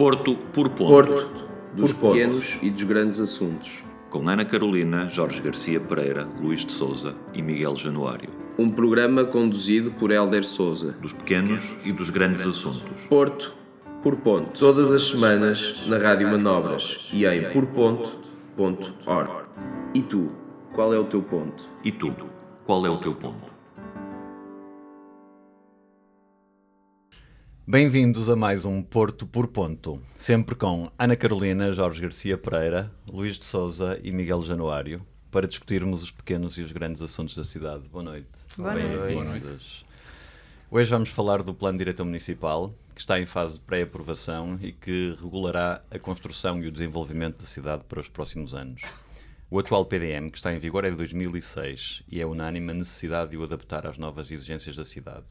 Porto por ponto. Porto, dos por pequenos e dos grandes assuntos. Com Ana Carolina, Jorge Garcia Pereira, Luís de Souza e Miguel Januário. Um programa conduzido por Hélder Souza. Dos pequenos e dos grandes assuntos. Porto por ponto. Todas as semanas na Rádio Manobras e em porponto.org. E tu, qual é o teu ponto? E tu, qual é o teu ponto? Bem-vindos a mais um Porto por Ponto, sempre com Ana Carolina, Jorge Garcia Pereira, Luís de Souza e Miguel Januário, para discutirmos os pequenos e os grandes assuntos da cidade. Boa noite. Boa noite. Bem-vindos. Hoje vamos falar do Plano Diretor Municipal, que está em fase de pré-aprovação e que regulará a construção e o desenvolvimento da cidade para os próximos anos. O atual PDM, que está em vigor, é de 2006 e é unânime a necessidade de o adaptar às novas exigências da cidade.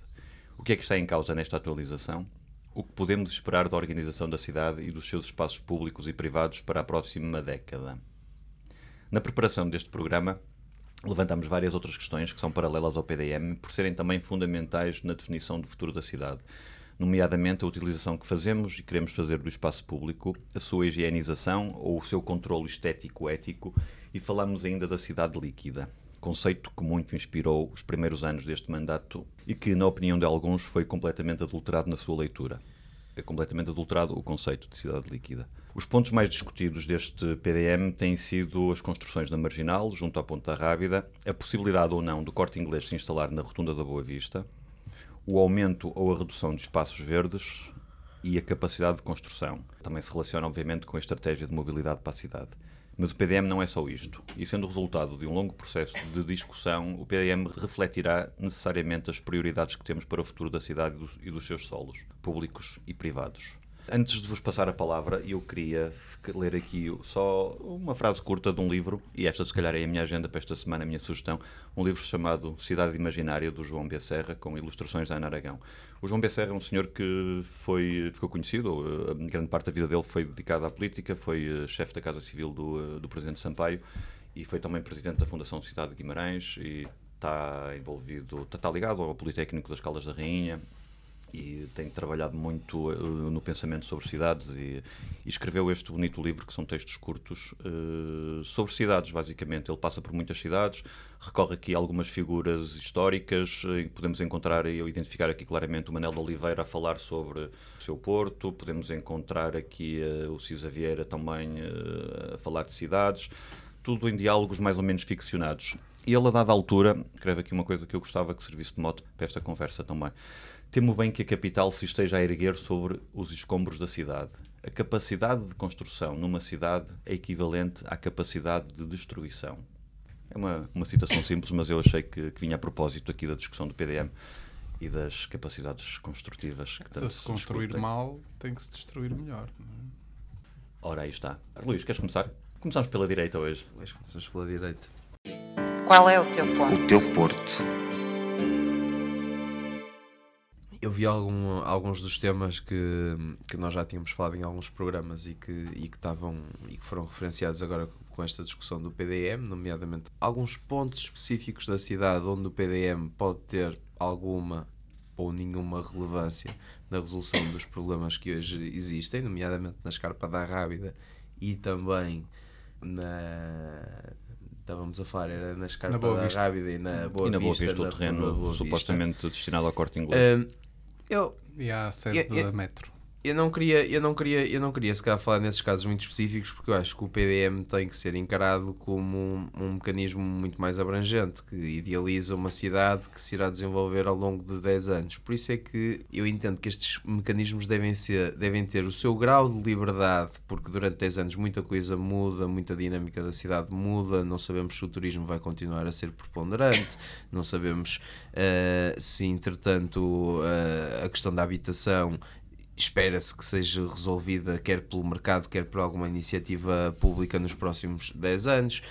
O que é que está em causa nesta atualização? O que podemos esperar da organização da cidade e dos seus espaços públicos e privados para a próxima década? Na preparação deste programa, levantamos várias outras questões que são paralelas ao PDM, por serem também fundamentais na definição do futuro da cidade, nomeadamente a utilização que fazemos e queremos fazer do espaço público, a sua higienização ou o seu controle estético-ético, e falamos ainda da cidade líquida conceito que muito inspirou os primeiros anos deste mandato e que, na opinião de alguns, foi completamente adulterado na sua leitura. É completamente adulterado o conceito de cidade líquida. Os pontos mais discutidos deste PDM têm sido as construções na Marginal, junto à Ponta Rábida, a possibilidade ou não do corte inglês se instalar na Rotunda da Boa Vista, o aumento ou a redução de espaços verdes e a capacidade de construção. Também se relaciona, obviamente, com a estratégia de mobilidade para a cidade. Mas o PDM não é só isto. E sendo resultado de um longo processo de discussão, o PDM refletirá necessariamente as prioridades que temos para o futuro da cidade e dos, seus solos, públicos e privados. Antes de vos passar a palavra, eu queria ler aqui só uma frase curta de um livro, e esta se calhar é a minha agenda para esta semana, a minha sugestão, um livro chamado Cidade Imaginária, do João Becerra, com ilustrações da Ana Aragão. O João Becerra é um senhor que foi, ficou conhecido, a grande parte da vida dele foi dedicada à política, foi eh, chefe da Casa Civil do, eh, do Presidente Sampaio e foi também presidente da Fundação Cidade de Guimarães e está envolvido, está, está ligado ao Politécnico das Caldas da Rainha, e tem trabalhado muito uh, no pensamento sobre cidades e, e, escreveu este bonito livro que são textos curtos uh, sobre cidades basicamente. Ele passa por muitas cidades recorre aqui a algumas figuras históricas uh, podemos encontrar e identificar aqui claramente o Manel de Oliveira a falar sobre o seu Porto podemos encontrar aqui o Cisa Vieira também a falar de cidades tudo em diálogos mais ou menos ficcionados. E ele a dada altura escreve aqui uma coisa que eu gostava que servisse de moto para esta conversa também Temo bem que a capital se esteja a erguer sobre os escombros da cidade. A capacidade de construção numa cidade é equivalente à capacidade de destruição. É uma, uma citação simples, mas eu achei que, que vinha a propósito aqui da discussão do PDM e das capacidades construtivas que tanto se, se construir discutem. mal, tem que se destruir melhor. É? Ora, aí está. Luís, queres começar? Começamos pela direita hoje. Hoje começamos pela direita. Qual é o teu ponto? O teu porto eu vi algum, alguns dos temas que, que nós já tínhamos falado em alguns programas e que, e que estavam e que foram referenciados agora com esta discussão do PDM, nomeadamente alguns pontos específicos da cidade onde o PDM pode ter alguma ou nenhuma relevância na resolução dos problemas que hoje existem, nomeadamente na Escarpa da Rábida e também na estávamos a falar, era na Escarpa na da Rábida e na Boa e na Boa Vista, Vista o terreno supostamente destinado ao corte inglês. Uh, eu, e à sede eu, da Metro. Eu não queria, eu não queria, eu não queria se calhar falar nesses casos muito específicos porque eu acho que o PDM tem que ser encarado como um, um, mecanismo muito mais abrangente que idealiza uma cidade que se irá desenvolver ao longo de 10 anos. Por isso é que eu entendo que estes mecanismos devem ser, devem ter o seu grau de liberdade, porque durante 10 anos muita coisa muda, muita dinâmica da cidade muda, não sabemos se o turismo vai continuar a ser preponderante, não sabemos uh, se entretanto uh, a questão da habitação espera-se que seja resolvida quer pelo mercado, quer por alguma iniciativa pública nos próximos 10 anos.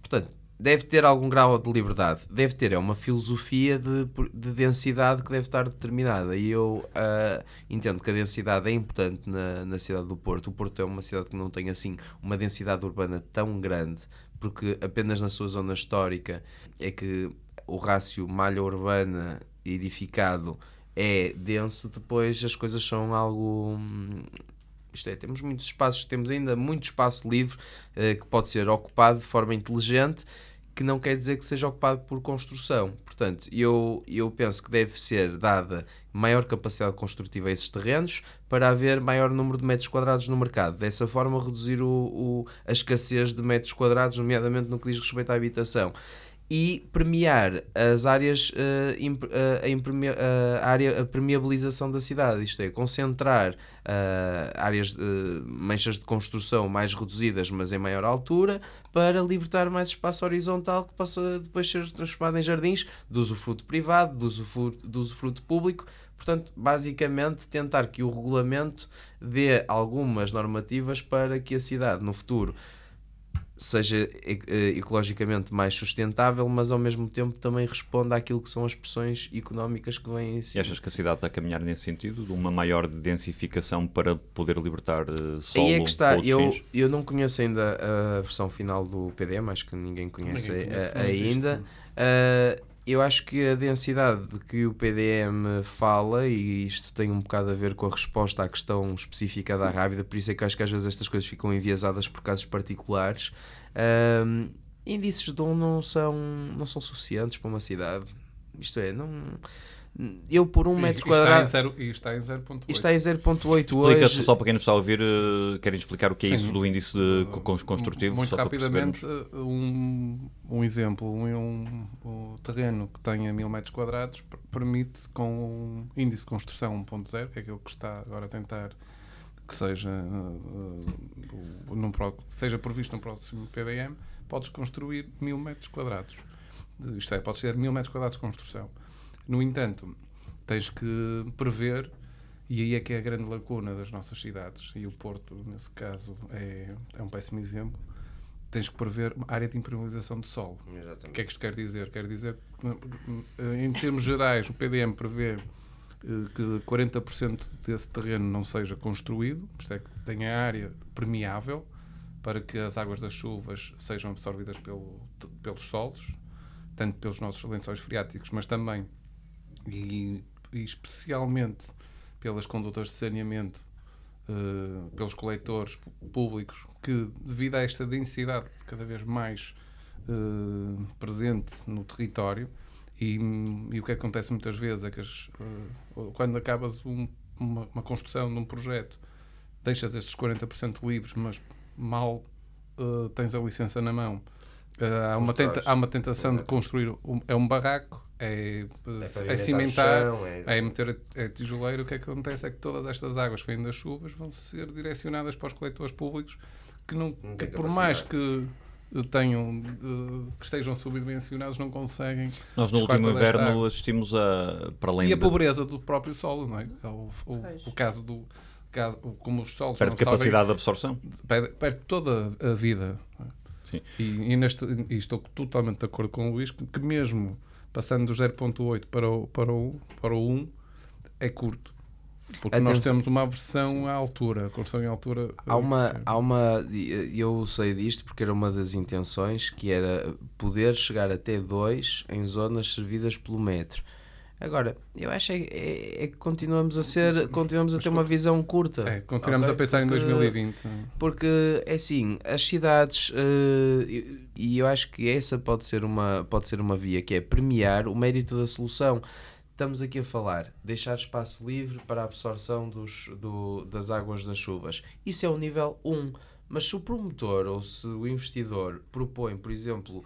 Portanto, deve ter algum grau de liberdade. Deve ter é uma filosofia de, de densidade que deve estar determinada. E eu uh, entendo que a densidade é importante na, na cidade do Porto. O Porto é uma cidade que não tem assim uma densidade urbana tão grande, porque apenas na sua zona histórica é que o rácio malha urbana edificado é denso, depois as coisas são algo Isto é, temos muitos espaços, temos ainda muito espaço livre uh, que pode ser ocupado de forma inteligente, que não quer dizer que seja ocupado por construção. Portanto, eu, eu penso que deve ser dada maior capacidade construtiva a esses terrenos para haver maior número de metros quadrados no mercado. Dessa forma, reduzir o, o a escassez de metros quadrados, nomeadamente no que diz respeito à habitação e premiar as áreas, uh, imp, uh, a, uh, área, a permeabilização da cidade, isto é, concentrar áreas, manchas de construção mais reduzidas, mas em maior altura, para libertar mais espaço horizontal que possa depois ser transformado em jardins do usufruto privado, do usufruto, do usufruto público. Portanto, basicamente, tentar que o regulamento dê algumas normativas para que a cidade, no futuro, seja eh, ecologicamente mais sustentável, mas ao mesmo tempo também responda àquilo que são as pressões económicas que vêm em si. E achas que a cidade está a caminhar nesse sentido, de uma maior densificação para poder libertar solo? Aí é que está, eu, eu não conheço ainda a versão final do PDM, acho que ninguém conhece, ninguém conhece ainda. Uh, eu acho que a densidade de que o PDM fala, e isto tem um bocado a ver com a resposta à questão específica da Rábida, por isso é que acho que às vezes estas coisas ficam enviesadas por casos particulares. Um, índices de dom não são, não são suficientes para uma cidade. Isto é, não eu por um metro quadrado. E está em 0.8. Está em 0.8 hoje. Explica só para quem nos está a ouvir, uh, querem explicar o que é Sim. isso do índice de, construtivo? Muito rapidamente, eh, um, um exemplo: um, um, terreno que tenha 1000 metros quadrados permite, com um índice de construção 1.0, que é aquilo que está agora a tentar que seja, uh, uh, num, seja previsto no próximo PDM, podes construir 1000 metros quadrados. Isto é, pode ser 1000 metros quadrados de construção no entanto, tens que prever, e aí é que é a grande lacuna das nossas cidades, e o Porto, nesse caso, é, é um péssimo exemplo. Tens que prever área de impermeabilização de solo. Exatamente. O que é que isto quer dizer? Quer dizer que, em termos gerais, o PDM prevê eh, que 40% desse terreno não seja construído, isto é, que tenha área permeável para que as águas das chuvas sejam absorvidas pelo, pelos solos, tanto pelos nossos lençóis freáticos, mas também e, e especialmente pelas condutas de saneamento, uh, pelos coletores públicos, que devido a esta densidade cada vez mais uh, presente no território, e, e, o que acontece muitas vezes é que as, uh, quando acabas um, uma, uma, construção num projeto, deixas estes 40% livres, mas mal tens a licença na mão. há, uma tenta, há uma tentação de construir um, é um barraco é, é, é cimentar, chão, é, é, meter é tijoleiro. O que, é que acontece? É que todas estas águas que vêm das chuvas vão ser direcionadas para os coletores públicos que, não, não que por mais que tenham que estejam subdimensionados não conseguem nós no último inverno assistimos a para além e a pobreza do próprio solo não é? é o, o, o caso do caso, como os solos perde capacidade de absorção? perde, perde, toda a vida. Sim. E, e, neste, e estou totalmente de acordo com o Luís que, que mesmo passando do 0.8 para o, para, o, para o 1 é curto. Porque Atenção. nós temos uma versão Sim. à altura, a construção em altura. Há uma, há uma. Eu sei disto porque era uma das intenções que era poder chegar até 2 em zonas servidas pelo metro. Agora, eu acho é, é, é, que continuamos a ser, continuamos a ter uma visão curta. É, continuamos okay? a pensar porque, em 2020. Porque, é assim, as cidades, uh, e eu acho que essa pode ser, uma, pode ser uma via, que é premiar o mérito da solução. Estamos aqui a falar, deixar espaço livre para a absorção dos, do, das águas das chuvas. Isso é o nível 1. Mas se o promotor ou se o investidor propõe, por exemplo,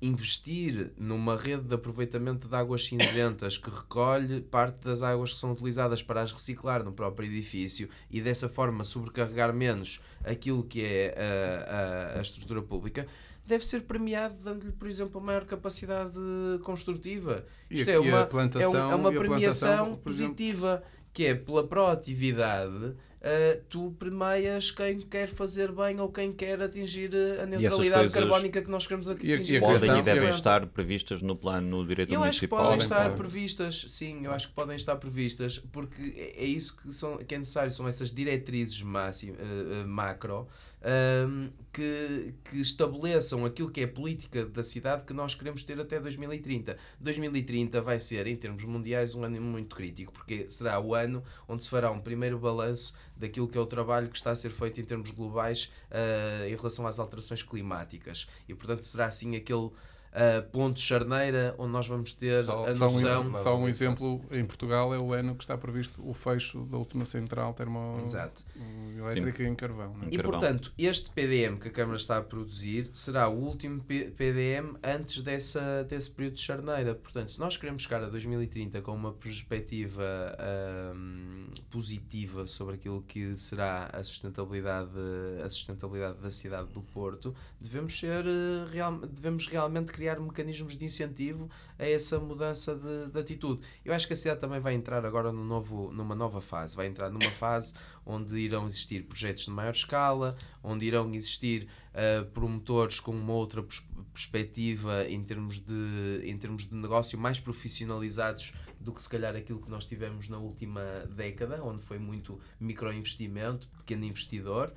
investir numa rede de aproveitamento de águas cinzentas que recolhe parte das águas que são utilizadas para as reciclar no próprio edifício e dessa forma sobrecarregar menos aquilo que é a, a, a estrutura pública, deve ser premiado dando-lhe, por exemplo, a maior capacidade construtiva. E Isto é uma, é, um, é uma premiação positiva, exemplo... que é pela proatividade uh, tu premias quem quer fazer bem ou quem quer atingir a neutralidade carbónica que nós queremos atingir. E, podem e devem estar previstas no plano do direito eu municipal? Eu acho que podem estar previstas, sim, eu acho que podem estar previstas, porque é, é isso que, são, que é necessário, são essas diretrizes máximo, uh, macro um, que, que estabeleçam aquilo que é a política da cidade que nós queremos ter até 2030. 2030 vai ser, em termos mundiais, um ano muito crítico, porque será o ano onde se fará um primeiro balanço daquilo que é o trabalho que está a ser feito em termos globais uh, em relação às alterações climáticas. E, portanto, será assim aquele uh, ponto charneira onde nós vamos ter Só, a só noção. um, só um exemplo, em Portugal é o ano que está previsto o fecho da última central Exato. termoelétrica em carvão. não é? E carvão. portanto, este PDM que a Câmara está a produzir será o último PDM antes dessa, desse período de charneira. Portanto, se nós queremos chegar a 2030 com uma perspectiva ahm, positiva sobre aquilo que será a sustentabilidade, a sustentabilidade da cidade do Porto, devemos, ser, eh, real, devemos realmente criar mecanismos de incentivo a essa mudança de, de atitude. Eu acho que a cidade também vai entrar agora no novo, numa nova fase. Vai entrar numa fase onde irão existir projetos de maior escala, onde irão existir uh, promotores com uma outra pers- perspectiva em termos, de, em termos de negócio mais profissionalizados do que se calhar aquilo que nós tivemos na última década, onde foi muito microinvestimento, pequeno investidor.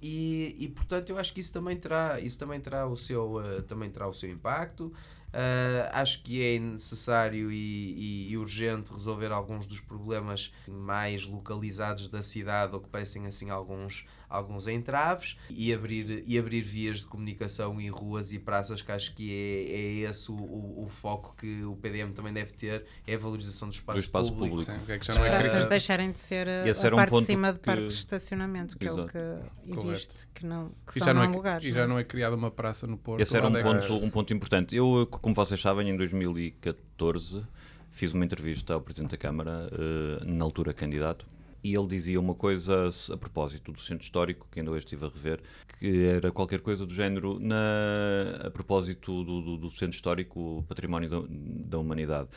E, e portanto eu acho que isso também terá, isso também terá, o, seu, uh, também terá o seu impacto. Uh, acho que é necessário e, e- e urgente resolver alguns dos problemas mais localizados da cidade ou que parecem assim alguns, alguns entraves e abrir, e abrir vias de comunicação e ruas e praças que acho que é, é esse o, o, o foco que o PDM também deve ter, é a valorização do espaço, Do espaço público. público. Sim, é que já não é Ah, Praças criado. deixarem de ser a, a um parte de cima de que- parques de estacionamento, que é o Exato. que existe, que, não, que E já, não é, lugares. e já não é criada uma praça no Porto. Esse era um é ponto, um ponto importante. Eu, como vocês sabem, em 2014 fiz uma entrevista ao Presidente da Câmara, eh, na altura candidato, e ele dizia uma coisa a propósito do centro histórico, que ainda hoje estive a rever, que era qualquer coisa do género na, a propósito do, do- do centro histórico, o património da, da humanidade.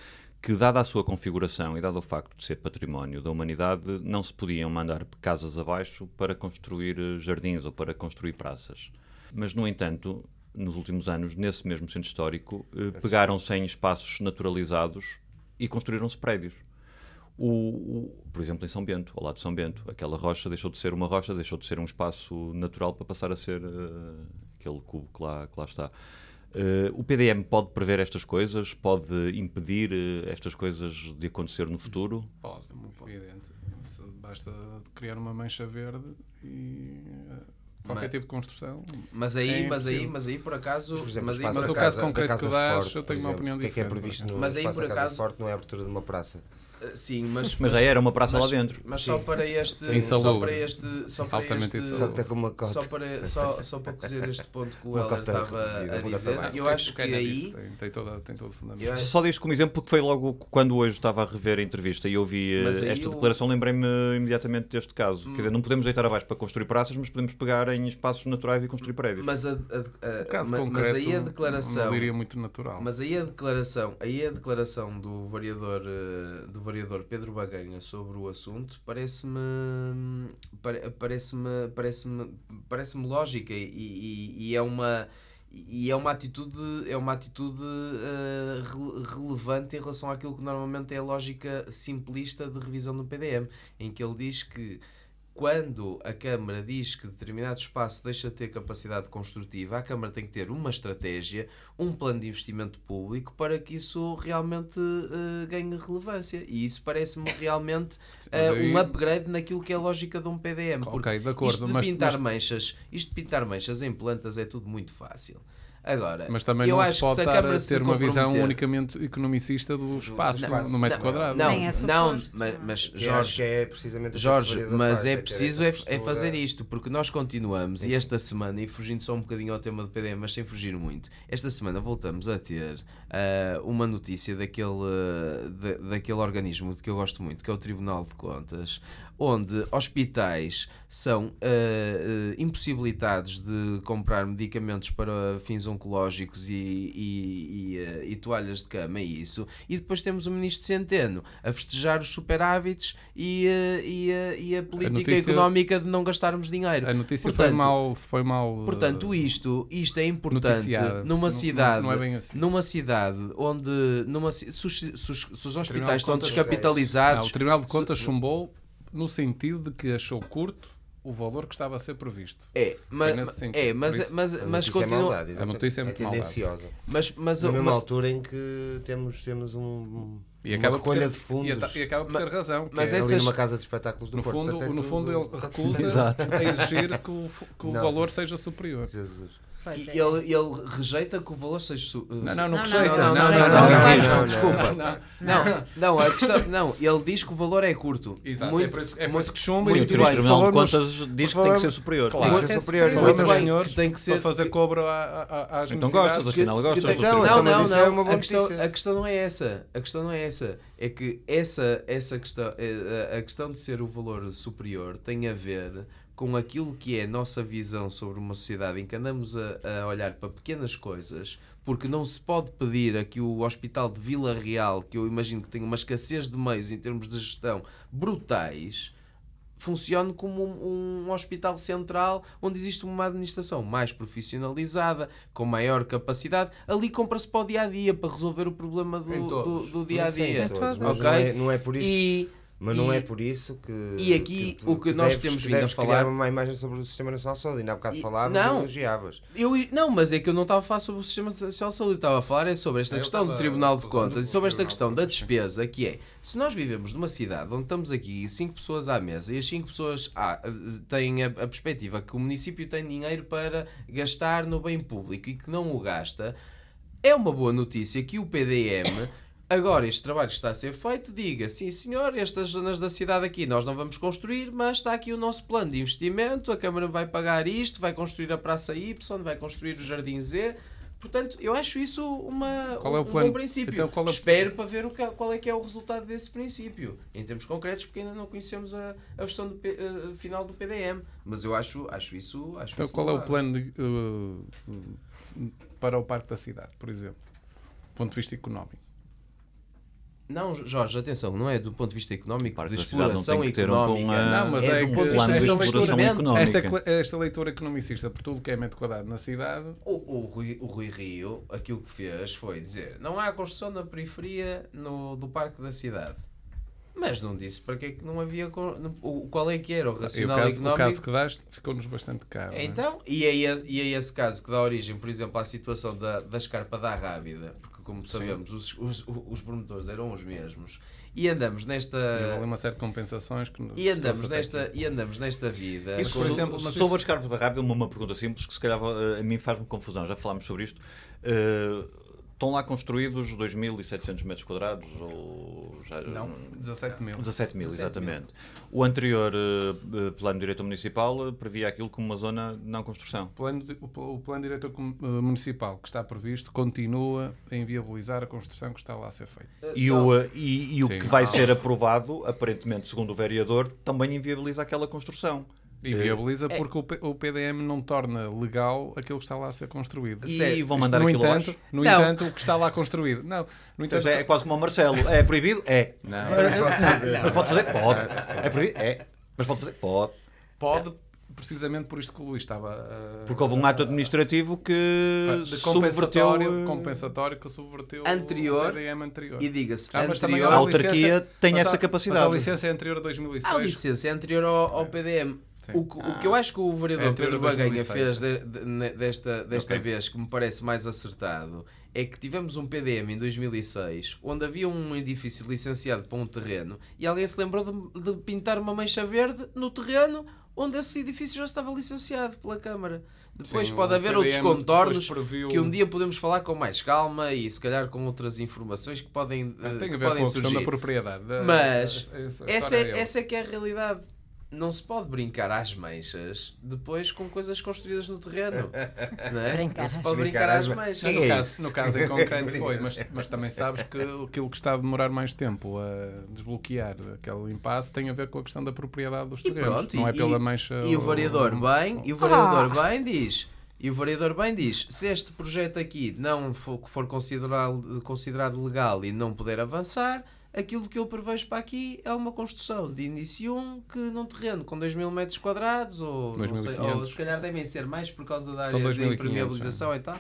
Que, dada a sua configuração e dado o facto de ser património da humanidade, não se podiam mandar casas abaixo para construir eh, jardins ou para construir praças. Mas, no entanto, nos últimos anos, nesse mesmo centro histórico, eh, pegaram-se em espaços naturalizados e construíram-se prédios. O, o- por exemplo, em São Bento, ao lado de São Bento, aquela rocha deixou de ser uma rocha, deixou de ser um espaço natural para passar a ser eh, aquele cubo que lá, que lá está. Eh, o PDM pode prever estas coisas, pode impedir eh, estas coisas de acontecer no futuro. Pode, é muito evidente. Se Basta criar uma mancha verde e qualquer Mas- tipo de construção. Mas aí, É mas aí, mas aí por acaso, Mas, por exemplo, mas o aí, mas o caso concreto que dás, Forte, eu tenho uma opinião O que é que é diferente, previsto por no Mas aí, por da Casa acaso- Forte não é a abertura de uma praça. Uh, Sim, mas, Mas já era uma praça mas- lá dentro. Mas só Sim. para este, só Insalubre. para este, só para Altamente este, insalubre. Só que com uma cota. só para, só, só para cozer este ponto que o Heller estava a dizer, eu que- acho que Kennedy aí, Tem, tem, toda, tem todo o fundamento. Eu acho- Só diz como exemplo porque foi logo quando hoje estava a rever a entrevista e ouvi eh, Mas esta o- declaração, lembrei-me imediatamente deste caso. Quer dizer, não podemos deitar abaixo para construir praças, mas podemos pegar em espaços naturais e construir prédios. mas, a, a- a- caso ma- concreto, mas aí a não declaração, diria muito natural. mas aí a declaração, aí a declaração do variador, eh, do variador Pedro Baganha sobre o assunto parece-me pare- parece-me parece-me parece-me lógica e, e- e é uma e é uma atitude é uma atitude rele- relevante em relação àquilo que normalmente é a lógica simplista de revisão do PDM em que ele diz que quando a Câmara diz que determinado espaço deixa de ter capacidade construtiva, a Câmara tem que ter uma estratégia, um plano de investimento público para que isso realmente eh, ganhe relevância. E isso parece-me realmente aí- um upgrade naquilo que é a lógica de um PDM. Porque Ok, de acordo, isto de mas- pintar mas- manchas, isto de pintar manchas em plantas é tudo muito fácil. Agora, Mas também eu não acho se que pode se a Câmara ter uma visão unicamente economicista do espaço espaço. no metro Não, quadrado. Não, Nem é não, mas, mas Que acho Jorge, que é precisamente que Jorge, mas é ter preciso é, é fazer isto, porque nós continuamos, e esta semana, e fugindo só um bocadinho ao tema do PDM, mas sem fugir muito, esta semana voltamos a ter ah, uma notícia daquele, ah, da- daquele organismo de que eu gosto muito, que é o Tribunal de Contas, onde hospitais são ah, ah, impossibilitados de comprar medicamentos para fins oncológicos e, e, e, ah, e toalhas de cama e isso, e depois temos o Ministro Centeno a festejar os superávites e, e, a política notícia- económica de não gastarmos dinheiro. A notícia foi Portanto, mal. Foi mal Portanto, isto, isto é importante noticiada. numa Não- cidade, não é bem assim. numa cidade onde numa, se, os, hospitais estão Não, descapitalizados, não, o Tribunal de Contas chumbou no sentido de que achou curto o valor que estava a ser previsto. é, mas, nesse sentido, é, mas, isso, mas, A mas notícia é continua, maldade, A notícia é muito maldade. tendenciosa. mas, mas, Na mesma mas- altura em que temos, temos um, E Uma acaba, por recolha ter, de fundos. e ata- e acaba por ter razão. que mas é- ali essas- numa casa de espetáculos do no Porto. fundo, é no fundo tudo- ele recusa a exigir que o, que o Não, valor seja superior. Jesus. Pois E é. ele, ele rejeita que o valor seja. su- Não, não, não, Não, não, rejeita. não, não, não, não, não, não, exige. não, desculpa. Não. Não, não, a questão, não, ele diz que o valor é curto. Exato, muito, é por isso, é por muito- isso que chumba muito E o Tribunal de Contas diz que tem que ser superior. Claro. Tem que ser superior. Muito bem, tem que ser- para fazer cobro às Então gostas, afinal gostas. Não, Não, então, não, é a, questão, notícia. a questão não é essa. A questão não é essa. É que essa, essa questão, eh, a questão de ser o valor superior tem a ver com aquilo que é a nossa visão sobre uma sociedade em que andamos a, a olhar para pequenas coisas, porque não se pode pedir a que o Hospital de Vila Real, que eu imagino que tem uma escassez de meios em termos de gestão brutais, funcione como um, um hospital central onde existe uma administração mais profissionalizada, com maior capacidade. Ali compra-se para o dia a dia para resolver o problema do, do, do dia a dia. todos, mas Ok? não, é, não é por isso. E, Mas não e- é por isso que. e aqui tu- o que nós deves- temos que vindo a falar- uma má imagem sobre o Sistema Nacional de Saúde. Ainda há bocado E- falavas não. e elogiavas. eu, não, mas é que eu não estava a falar sobre o sistema nacional de saúde, eu estava a falar é sobre esta Eu questão do Tribunal de Contas e sobre esta questão da despesa, que é, se nós vivemos numa cidade onde estamos aqui cinco pessoas à mesa e as cinco pessoas ah, têm a, a perspectiva que o município tem dinheiro para gastar no bem público e que não o gasta, é uma boa notícia que o PDM, agora este trabalho que está a ser feito, diga sim senhor, estas zonas da cidade aqui nós não vamos construir, mas está aqui o nosso plano de investimento, a Câmara vai pagar isto, vai construir a Praça Y, vai construir o Jardim Z. Portanto, eu acho isso uma, Qual é o um plano? bom princípio. Então, qual é o- Espero para ver o que, qual é que é o resultado desse princípio, em termos concretos, porque ainda não conhecemos a, a versão do eh, final do PDM. Mas eu acho, acho isso. Acho Então, isso qual é o plano de, uh, para o Parque da Cidade, por exemplo? Do ponto de vista económico. Não, Jorge, atenção, não é do ponto de vista económico, de exploração um económica. Não, mas é é do que- ponto de vista de exploração leitura. económica. Esta, esta leitura economicista por tudo que é metro quadrado na cidade, O, o, Rui, o Rui Rio, aquilo que fez foi dizer: não há construção na periferia no, do Parque da Cidade. Mas não disse para que é que não havia. o- Qual é que era o e o racional caso, o económico. caso que daste ficou-nos bastante caro. é? Então, e é, esse, e é esse caso que dá origem, por exemplo, à situação da, da escarpa da Rábida, como sabemos, os, os, os promotores eram os mesmos, e andamos nesta. E houve uma série de compensações que E andamos, nesta, aqui. e andamos nesta vida. Isso, com- por exemplo, mas sobre isso- as carpas da rápida, uma, uma pergunta simples que se calhar a mim faz-me confusão, já falámos sobre isto. Eh, estão lá construídos 2.700 metros quadrados? Ou já, Não, 17 mil. 17 mil, 17 mil. exatamente. O anterior eh, plano diretor municipal eh, previa aquilo como uma zona de não construção. O plano, de- o, o plano diretor municipal que está previsto continua a inviabilizar a construção que está lá a ser feita. E o, eh, e, e o Sim. que vai ser aprovado, aparentemente, segundo o vereador, também inviabiliza aquela construção. Inviabiliza É. porque o, P- o PDM não torna legal aquilo que está lá a ser construído. E Sério, vão mandar no aquilo entanto, no Não. entanto, o que está lá construído. Não, no entanto, é, é quase como o Marcelo. É proibido? É. não. Mas pode fazer? Pode. É proibido? É. Mas pode fazer? Pode. pode precisamente por isto que o Luís estava a- Porque houve um ato administrativo que de subverteu... compensatório, eh, compensatório que subverteu Anterior o PDM anterior. E diga-se, Ah, anterior. A autarquia tem mas essa capacidade. Mas a licença é anterior a 2006. A licença é anterior ao, ao PDM. O, que- o que eu acho que o É vereador anterior Pedro Baganha 2006. fez de- de- desta, desta Ok. vez, que me parece mais acertado, é que tivemos um PDM em 2006 onde havia um edifício licenciado para um terreno e alguém se lembrou de, de pintar uma mancha verde no terreno onde esse edifício já estava licenciado pela Câmara. Depois Sim, pode haver PDM outros contornos previu- que um dia podemos falar com mais calma e se calhar com outras informações que podem, eh, Tem que a ver podem com a questão surgir. da propriedade. da- Mas essa, Essa história é, essa é que é a realidade. Não se pode brincar às manchas depois com coisas construídas no terreno. Não, é? Brincar não se pode manchas. brincar às Brincar manchas. Que no, é caso, no caso em concreto foi, mas, mas também sabes que aquilo que está a demorar mais tempo a desbloquear aquele impasse tem a ver com a questão da propriedade dos E terrenos. pronto, não e, é pela e- mancha. e o ou- variador bem, e o variador bem diz, e o variador bem diz, se este projeto aqui não for, for considerado, considerado legal e não puder avançar, aquilo que eu prevejo para aqui é uma construção de início 1 que num terreno com 2 mil metros quadrados, ou, não sei, 2.500. ou se calhar devem ser mais por causa da área de 2.500, impermeabilização e tal.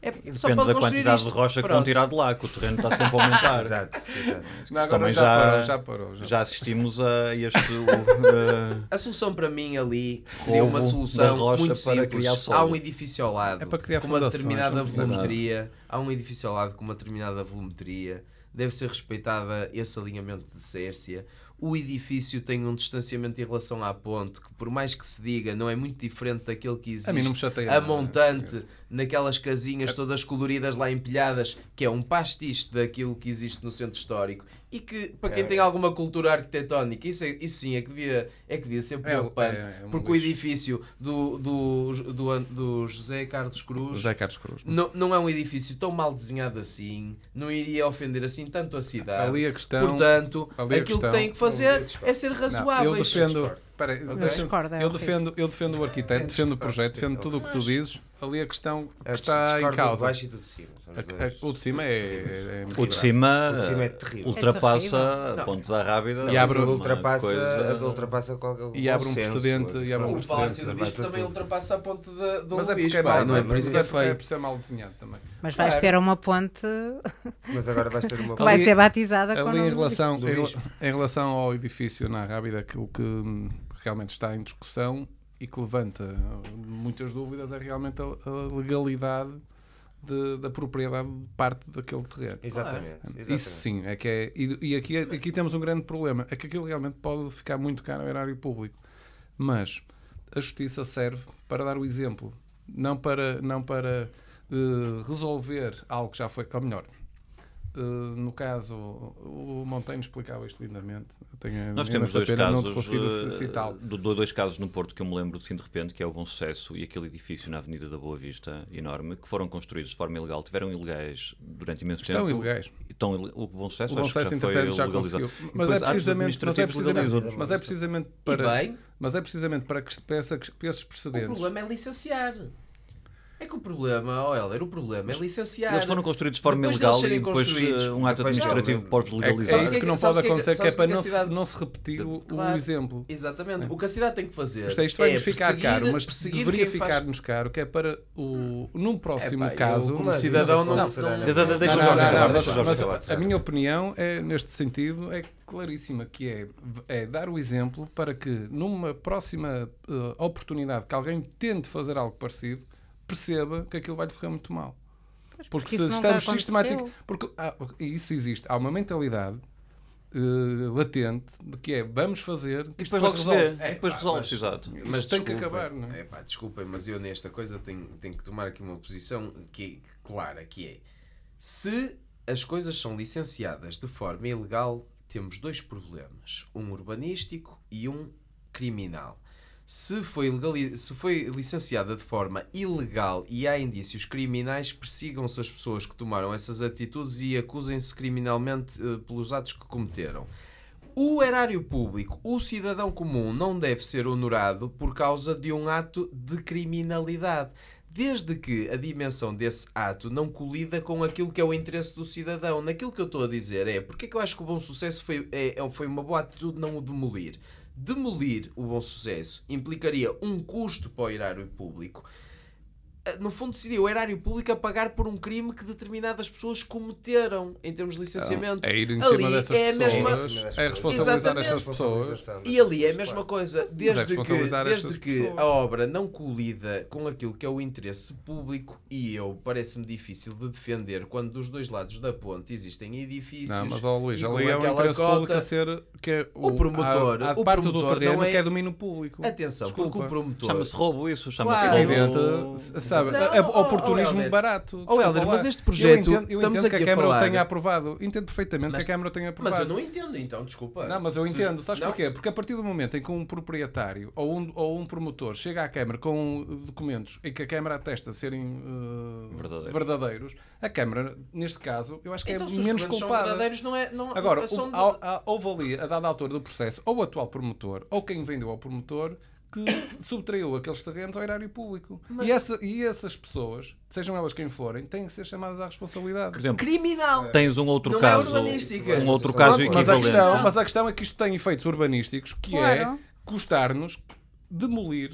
É só Depende para da quantidade isto. de rocha que Pronto. vão tirar de lá, que o terreno está sempre a aumentar. Exato, exato. Não, Também já, já- parou, já parou. Já Já assistimos a este. uh, A solução para mim ali seria uma solução muito para simples. criar solo. Há um edifício ao lado É para criar com uma determinada precisa. volumetria. Há um edifício ao lado com uma determinada volumetria. Deve ser respeitada esse alinhamento de Sércia. O edifício tem um distanciamento em relação à ponte, que por mais que se diga, não é muito diferente daquele que existe. A mim não me chateia a montante, naquelas casinhas todas coloridas lá empilhadas, que é um pastiche daquilo que existe no centro histórico. E que, para quem É. tem alguma cultura arquitetónica, isso, é- isso sim é que devia, é que devia ser preocupante. é um porque o lixo. edifício do, do, do, do José Carlos Cruz José Carlos Cruz. não, não é um edifício tão mal desenhado assim, não iria ofender assim tanto a cidade. Ali a questão. Portanto, ali a aquilo questão- que tem que fazer é ser Não, razoável. eu defendo. Espera aí, deixa- discordo, é eu, defendo, eu defendo o arquiteto, defendo o projeto, defendo tudo o que tu dizes. Ali a questão que Eu está em discordo do de causa. baixo e do de cima. A- a- o de cima é. é, é muito O de cima, O de cima é terrível. ultrapassa Não. a ponte da Rábida. E abre- uma ultrapassa, coisa- ultrapassa qualquer E abre um precedente, e abre um O precedente. Palácio do Bispo também tudo. ultrapassa a ponte de, do Mas é porque é não é mas por isso que é é, feio. por ser mal desenhado também. Mas vais Claro. ter uma ponte Mas agora vais ter uma que vai ser batizada com o Ali em relação, do em, bispo. em relação ao edifício na Rábida, aquilo que realmente está em discussão e que levanta uh, muitas dúvidas é realmente a, a legalidade de- da propriedade de parte daquele terreno. Exatamente. exatamente. Isso sim, é que é. E, e aqui, aqui temos um grande problema: é que aquilo realmente pode ficar muito caro ao erário público. Mas a justiça serve para dar o exemplo, não para, não para eh, resolver algo que já foi. Ou melhor, eh, no caso, o Monteiro explicava isto lindamente. Tenho Nós temos dois pena casos, eh, do- do- dois casos no Porto que eu me lembro assim de repente, que é o Bom Sucesso e aquele edifício na Avenida da Boa Vista, enorme, que foram construídos de forma ilegal, tiveram ilegais durante imenso Estão tempo. ilegais. Estão ile- o Bom Sucesso, O Bom acho que Sucesso, já foi já legalizado. conseguiu. E Mas depois é, precisamente, mas, é precisamente, mas é precisamente para. Mas é precisamente para, que, para, essa- para esses o precedentes. problema é licenciar. É que o problema, ó Helder, o problema é licenciar. Eles foram construídos de forma Depois ilegal e depois eh, um ato administrativo não. pode É, legalizar. é isso que não pode o que é que- acontecer, que é o para que é que não cidade- não se repetir o, o Claro. exemplo. Exatamente. O que a cidade tem que fazer Isto, é, isto vai-nos é ficar caro, mas deveria quem faz- ficar-nos caro, que é para o, num próximo Epá, eu, caso. como Mas cidadão, não. pode ser, não-? Deixa- Não, deixa não, o Jorge não, acabar, não, deixa o Jorge mas acabar. a minha opinião é, neste sentido é claríssima, que é, é dar o exemplo para que numa próxima eh, oportunidade que alguém tente fazer algo parecido, perceba que aquilo vai lhe correr muito mal. Porque, porque se estamos sistemáticos. Porque há- e isso existe. Há uma mentalidade eh, latente de que é vamos fazer E depois logo resolve-se. E depois É, pá, resolve-se, mas- exato. Mas tem que acabar, não é? É pá, desculpem, mas eu nesta coisa tenho, tenho que tomar aqui uma posição que é clara, que é se as coisas são licenciadas de forma ilegal, temos dois problemas, um urbanístico e um criminal. Se foi, se foi licenciada de forma ilegal e há indícios criminais, persigam-se as pessoas que tomaram essas atitudes e acusem-se criminalmente eh, pelos atos que cometeram. O erário público, o cidadão comum, não deve ser honorado por causa de um ato de criminalidade. Desde que a dimensão desse ato não colida com aquilo que é o interesse do cidadão. Naquilo que eu estou a dizer é porque é que eu acho que o bom sucesso foi, é, é- foi uma boa atitude não o demolir. Demolir o bom sucesso implicaria um custo para o erário público. Ah, No fundo, seria o erário público a pagar por um crime que determinadas pessoas cometeram em termos de licenciamento. É ir em Ali cima dessas é a mesma- pessoas, é responsabilizar Exatamente. estas pessoas. E ali é a pessoas, mesma coisa, desde que, desde que pessoas. a obra não colida com aquilo que é o interesse público, e eu parece-me difícil de defender quando dos dois lados da ponte existem edifícios. Não, mas ó Luís, e com ali é aquela interesse cota- público a ser que é O promotor- há, há o parte promotor do terreno não é- que é domínio público. Atenção, porque Desculpa. o promotor. Chama-se roubo isso, chama-se Claro. roubo. Sabe, Não, é ó, oportunismo Helder. barato. Ó, desculpa Helder, mas este projeto, Eu entendo, eu estamos entendo que aqui a a Câmara falar- o tenha aprovado. Entendo perfeitamente Mas- que a Câmara o tenha Mas aprovado. eu não entendo, então, desculpa. Não, mas eu Se- entendo. Sabes não? porquê? Porque a partir do momento em que um proprietário ou um, ou um promotor chega à Câmara com documentos em que a Câmara atesta serem eh, Verdadeiros. verdadeiros, a Câmara, neste caso, eu acho que Então, é se os menos documentos são culpada. verdadeiros, não é. Não, Agora, são o- houve ali, a dada altura do processo, ou o atual promotor, ou quem vendeu ao promotor, que subtraiu aqueles terrenos ao erário público. E, essa- e essas pessoas, sejam elas quem forem, têm que ser chamadas à responsabilidade. Por exemplo, criminal. tens um outro Não é caso, urbanística. um outro caso Pronto, mas, a equivalente. questão, mas a questão é que isto tem efeitos urbanísticos, que é Claro. custar-nos demolir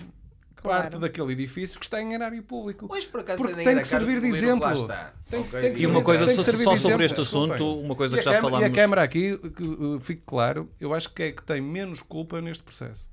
Claro. parte daquele edifício que está em erário público. Hoje, por acaso, Porque tem que servir de exemplo. Tem- Ok? tem que E uma coisa só, sobre exemplo, este assunto, desculpem. uma coisa que a já Câmara- falámos. E a Câmara aqui, que uh, fique claro, eu acho que é que tem menos culpa neste processo.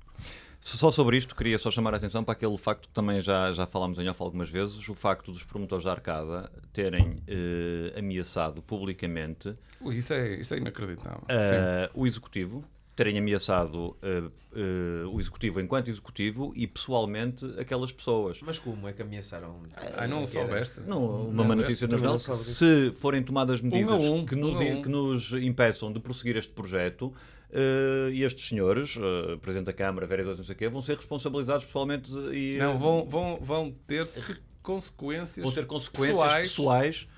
Só sobre isto, queria só chamar a atenção para aquele facto que também já, já falámos em off algumas vezes, o facto dos promotores da Arcada terem eh, ameaçado publicamente Ui, Isso é, isso é inacreditável. eh, o Executivo, terem ameaçado eh, eh, o Executivo enquanto Executivo e pessoalmente aquelas pessoas. Mas como é que ameaçaram? Ai, não soubeste? Não, uma má notícia no jornal. Se forem tomadas medidas Um a um, que, nos, um a um. que nos impeçam de prosseguir este projeto, eh, e estes senhores, eh, Presidente da Câmara, vereadores, não sei o quê, vão ser responsabilizados pessoalmente e Não, eh, vão, vão, vão ter se consequências, vão ter consequências pessoais. pessoais,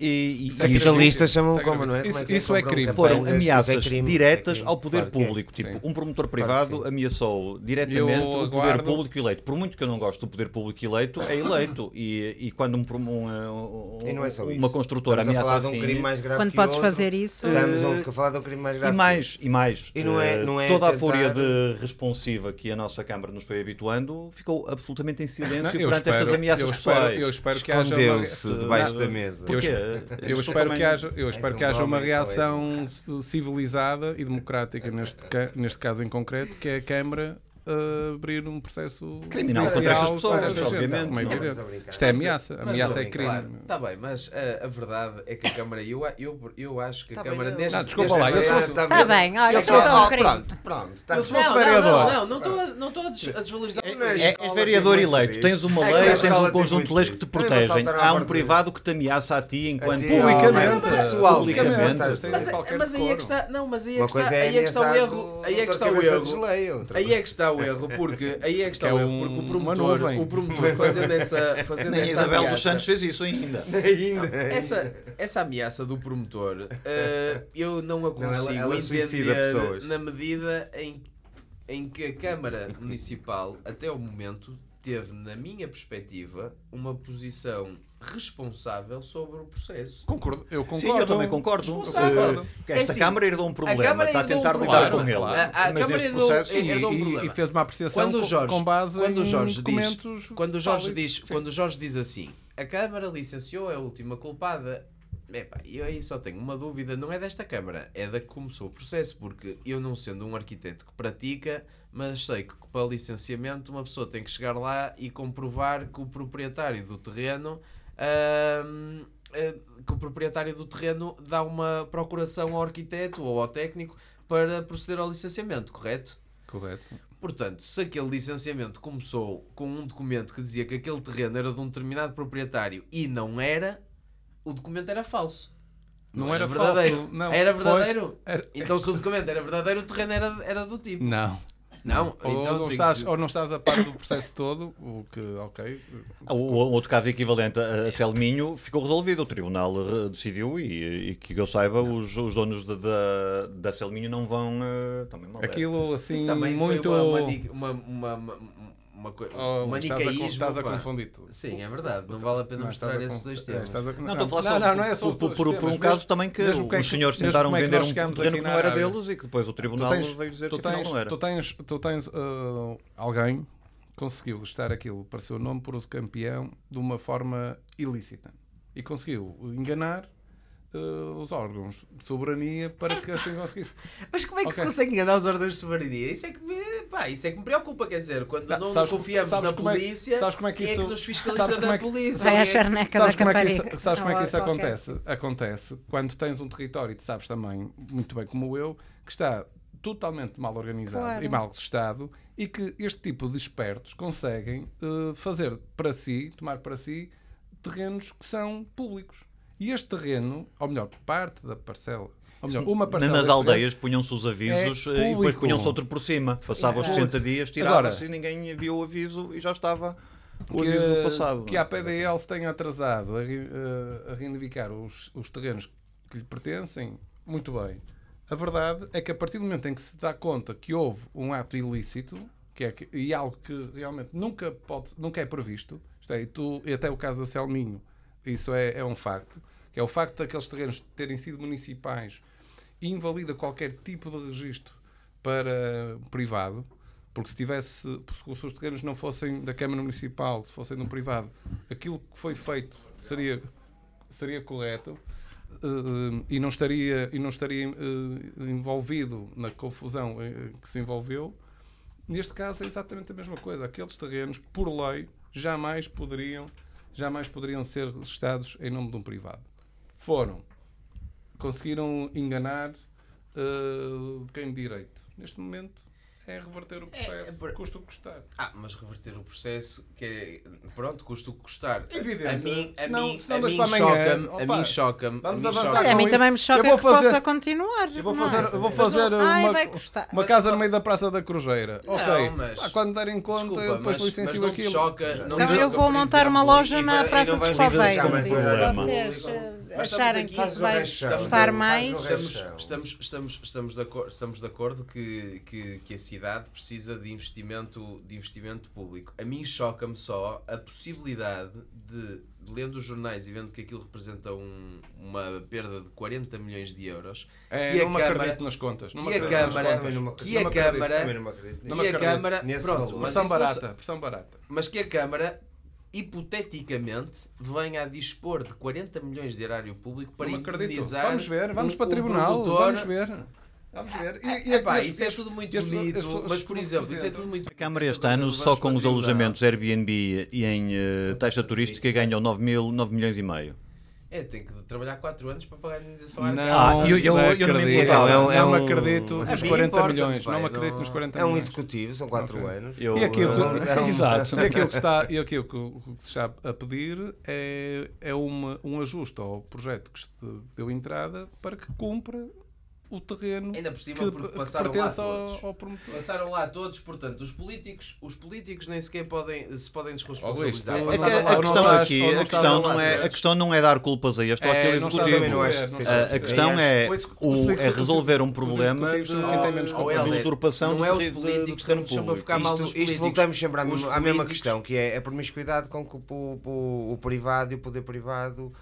e, e- Isso é e gravíssimo. Capitalistas chamam Isso é como, não é? gravíssimo. Como Isso- isso é compram crime. foram ameaças Isso é crime, diretas isso é crime. ao poder Claro é. público. Tipo, Sim. um promotor Claro privado sim. ameaçou diretamente Eu o poder público eleito. Por muito que eu não gosto do poder público eleito, é eleito. E, e quando um, prom- um, um- E não é só uma isso. construtora Estamos a ameaça falar de um assim. crime mais grave Quando podes outro. fazer isso, Estamos a falar de um crime mais grave. E mais, e mais. E não é- eh, não é toda a fúria de responsiva que a nossa Câmara nos foi habituando ficou absolutamente em silêncio perante espero- estas ameaças eu espero, pessoais. eu espero que haja uma, Escondeu-se debaixo da mesa. Porquê? eu espero que haja, eu espero que haja uma reação civilizada e democrática neste, neste caso em concreto, que é a Câmara uh, abrir um processo Criminal contra estas pessoas, obviamente. como é Não, a brincar. Isto é ameaça, Mas ameaça não, é crime. Claro, está bem, mas a, a verdade é que a Câmara, eu, eu, eu acho que a Tá Câmara não. neste Não, desculpa neste lá, eu sou- Está Está bem, olha, isso é só um crime. Pronto, pronto. Está Eu se Não, não, vereador. não, não, não estou a- não desvalorizar. É- Não, é- É, és tem vereador eleito, tens uma É lei, tens um conjunto de leis que te protegem. Há um privado que te ameaça a ti enquanto Publicamente, publicamente. Mas, aí é que está, não, mas aí é que está, coisa é aí é que está o erro, aí é que está o erro. Aí é que está o erro, porque aí é que está Que é o erro, porque o promotor, o promotor fazendo essa, fazendo Nem essa Isabel ameaça, dos Santos fez isso ainda. Ainda. essa, essa ameaça do promotor, eh, eu não a Não, ela- consigo ela entender na medida em, em que a Câmara Municipal, até o momento, teve, na minha perspectiva, uma posição responsável sobre o processo. Concordo, eu concordo. Sim, eu também concordo. Responsável. Eh, que esta É assim, Câmara herdou um a problema, Câmara está a um tentar problema. lidar com ele. A, a Câmara herdou, processo, E, herdou um problema. e fez uma apreciação Quando o com- Jorge- com base quando o em Jorge diz- documentos Quando o Jorge diz, quando o Jorge diz assim, a Câmara licenciou é a última culpada. Epá, eu aí só tenho uma dúvida, não é desta Câmara, é da que começou o processo, porque eu não sendo um arquiteto que pratica, mas sei que para licenciamento uma pessoa tem que chegar lá e comprovar que o proprietário do terreno eh, que o proprietário do terreno dá uma procuração ao arquiteto ou ao técnico para proceder ao licenciamento, correto? Correto. Portanto, se aquele licenciamento começou com um documento que dizia que aquele terreno era de um determinado proprietário e não era, o documento era falso. Não era verdadeiro. falso, não, era foi- verdadeiro? era- Então, se o documento era verdadeiro, o terreno era, era do tipo. Não. Não? Ou, então não estás, que- ou não estás a par do processo todo, o que, ok. O, o outro caso equivalente a Selminho ficou resolvido. O tribunal eh, decidiu e, e que eu saiba, os, os donos da, da, da Selminho não vão. eh, também mal. Aquilo assim, Isso também muito. foi uma, uma, uma, uma, uma, coi- Oh, um estás a, con- manicaísmo. estás a confundir tudo. Sim, é verdade. Não vale a pena Não, mostrar esses dois temas. Não, estou a falar não, só não, por- não é só por, por- por um caso também que é os senhores tentaram é vender um chegamos terreno que não era deles e que depois o tribunal tens, veio dizer que afinal não era. tu tens, tu tens uh, alguém que conseguiu listar aquilo para seu nome por uso campeão de uma forma ilícita e conseguiu enganar uh, os órgãos de soberania para que assim conseguisse. Mas como é que se Ok. consegue enganar os ordens de soberania? Isso é que me, pá, isso é que me preocupa, quer dizer, quando Tá, não sabes- confiamos sabes na como é- polícia, sabes como é que quem é isso- que nos fiscaliza sabes como da é que- polícia? vai é- da Sabes como, é que isso, sabes como é que isso acontece? Acontece quando tens um território, e tu sabes também, muito bem como eu, que está totalmente mal organizado Claro. e mal gestado e que este tipo de espertos conseguem eh, fazer para si, tomar para si, terrenos que são públicos. E este terreno, ou melhor, parte da parcela, ou melhor, uma parcela Nas aldeias punham-se os avisos é e depois punham-se outro por cima. Passava os É. 60 dias, tirava-se e ninguém viu o aviso e já estava o que, aviso passado. que a PDL se tenha atrasado a, eh, a reivindicar os, os terrenos que lhe pertencem, muito bem. A verdade é que a partir do momento em que se dá conta que houve um ato ilícito, que é e algo que realmente nunca, pode, nunca é previsto, isto é, e, tu, e até o caso da Selminho, isso é, é um facto, que é o facto daqueles terrenos terem sido municipais invalida qualquer tipo de registro para privado, porque se tivesse, se os terrenos não fossem da Câmara Municipal, se fossem de um privado, aquilo que foi feito seria, seria correto eh, e não estaria, e não estaria eh, envolvido na confusão eh, que se envolveu. Neste caso é exatamente a mesma coisa. Aqueles terrenos, por lei, jamais poderiam, jamais poderiam ser registados em nome de um privado. Foram. Conseguiram enganar uh, quem de direito. Neste momento é reverter o processo, é por- custa o que custar. Ah, mas reverter o processo, que é, pronto, custa o que custar. Evidente. A mim, a Senão- mim, senão a mim para amanhã, choca-me, a mim choca-me, a vamos mim avançar. Olha, a mim também me choca Eu vou que fazer- possa continuar. Eu vou é? fazer, eu vou fazer Ai, uma, uma Mas- casa no meio da Praça da Cruzeira. Não, ok. mas- Ah, quando derem conta, Desculpa, eu depois mas, mas licencio te aquilo. choca. Não Então eu choca, vou montar uma loja na Praça dos deixar mais E se vocês eh, Mas acharem que isso vai custar mais, Estamos, Rachão. estamos, estamos, estamos, de acordo, estamos de acordo que, que, que a cidade precisa de investimento, de investimento público. A mim choca-me só a possibilidade de, lendo os jornais e vendo que aquilo representa um- uma perda de 40 milhões de euros, É, que a não me Câmara- acredito nas contas. Não que a Câmara, que a. Câmara, que a Câmara, nesse pronto, Pressão barata, pressão barata. mas que a Câmara hipoteticamente venha a dispor de 40 milhões de erário público para Não acredito. indemnizar Vamos ver, vamos um- para um tribunal. produtor- Vamos ver. Vamos ver. E, e Epá, este- isso é tudo muito este- bonito, este- mas este- por exemplo, isso é tudo muito A Câmara este ano, só com os alojamentos Airbnb e em eh, taxa turística, ganham 9, mil, 9 milhões e meio. É, tem que trabalhar 4 anos para pagar a indenização Não, Ah, eu- eu- eu não me acredito. importava. Não, é Não me um- acredito A nos mim 40 importa-me, milhões. pai, Não me não- acredito nos 40 É um milhões. executivo, são 4 Ok. anos. Eu, E aquilo que, É Exato. e aquilo que se está, e aquilo que, o que se está a pedir é, é uma, um ajuste ao projeto que se deu entrada para que cumpra o terreno Ainda por cima, que, porque que passaram lá pertence todos. ao, ao promotor. Passaram lá todos, portanto, os políticos, os políticos nem sequer podem, se podem desresponsabilizar. É que Passaram a, lá a não questão estás- aqui, ou não a questão não lá é, a questão não é dar culpas a este ou É, aquele não estás a executivo. Não não que seja A, questão é, o, é resolver um problema de, usurpação não é os políticos, estamos sempre a ficar mal dos Isto, voltamos sempre à, mesma- questão, que é a promiscuidade com que o privado e o poder privado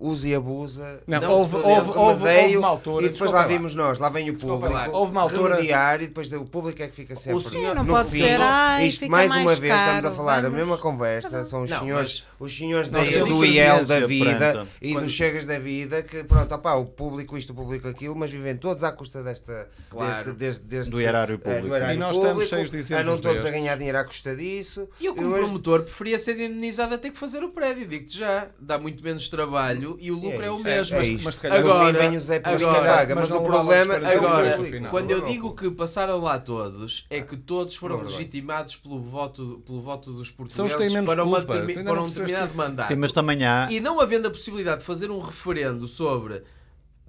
usa e abusa. Não, Não houve- houve- houve- odeio, houve uma altura, E depois lá lá. vimos nós, lá vem o público. lá. Houve uma altura- remediar e depois o público é que fica sempre. senhor- Não no pode fim, ser, ai, Isto, fica mais mais uma vez, estamos a caro, falar a vamos. mesma conversa. São os Não, senhores, os senhores da, temos do IEL da vida perante- e Quando- dos chegas da vida que, pronto, opá, o público isto, o público aquilo, mas vivem todos à custa desta, Claro. deste, deste, deste, Do erário eh, público. do erário E nós público, estamos cheios de exemplos Andam todos a ganhar dinheiro à custa disso. E eu, como Eu este- promotor, preferia ser indenizado a ter que fazer o prédio. Digo-te já, dá muito menos trabalho e o lucro é, o isto, mesmo. é Mas- isto. mas se calhar- Agora- vem o Zé agora- Carraga, mas mas, não o problema 40 é o Agora, quando eu Não é o digo que passaram lá todos, é que todos foram Não, não é legitimados pelo voto, pelo voto dos portugueses para, uma culpa. determi- Tu ainda para não um percebeste determinado mandato. Sim, mas também há. E não havendo a possibilidade de fazer um referendo sobre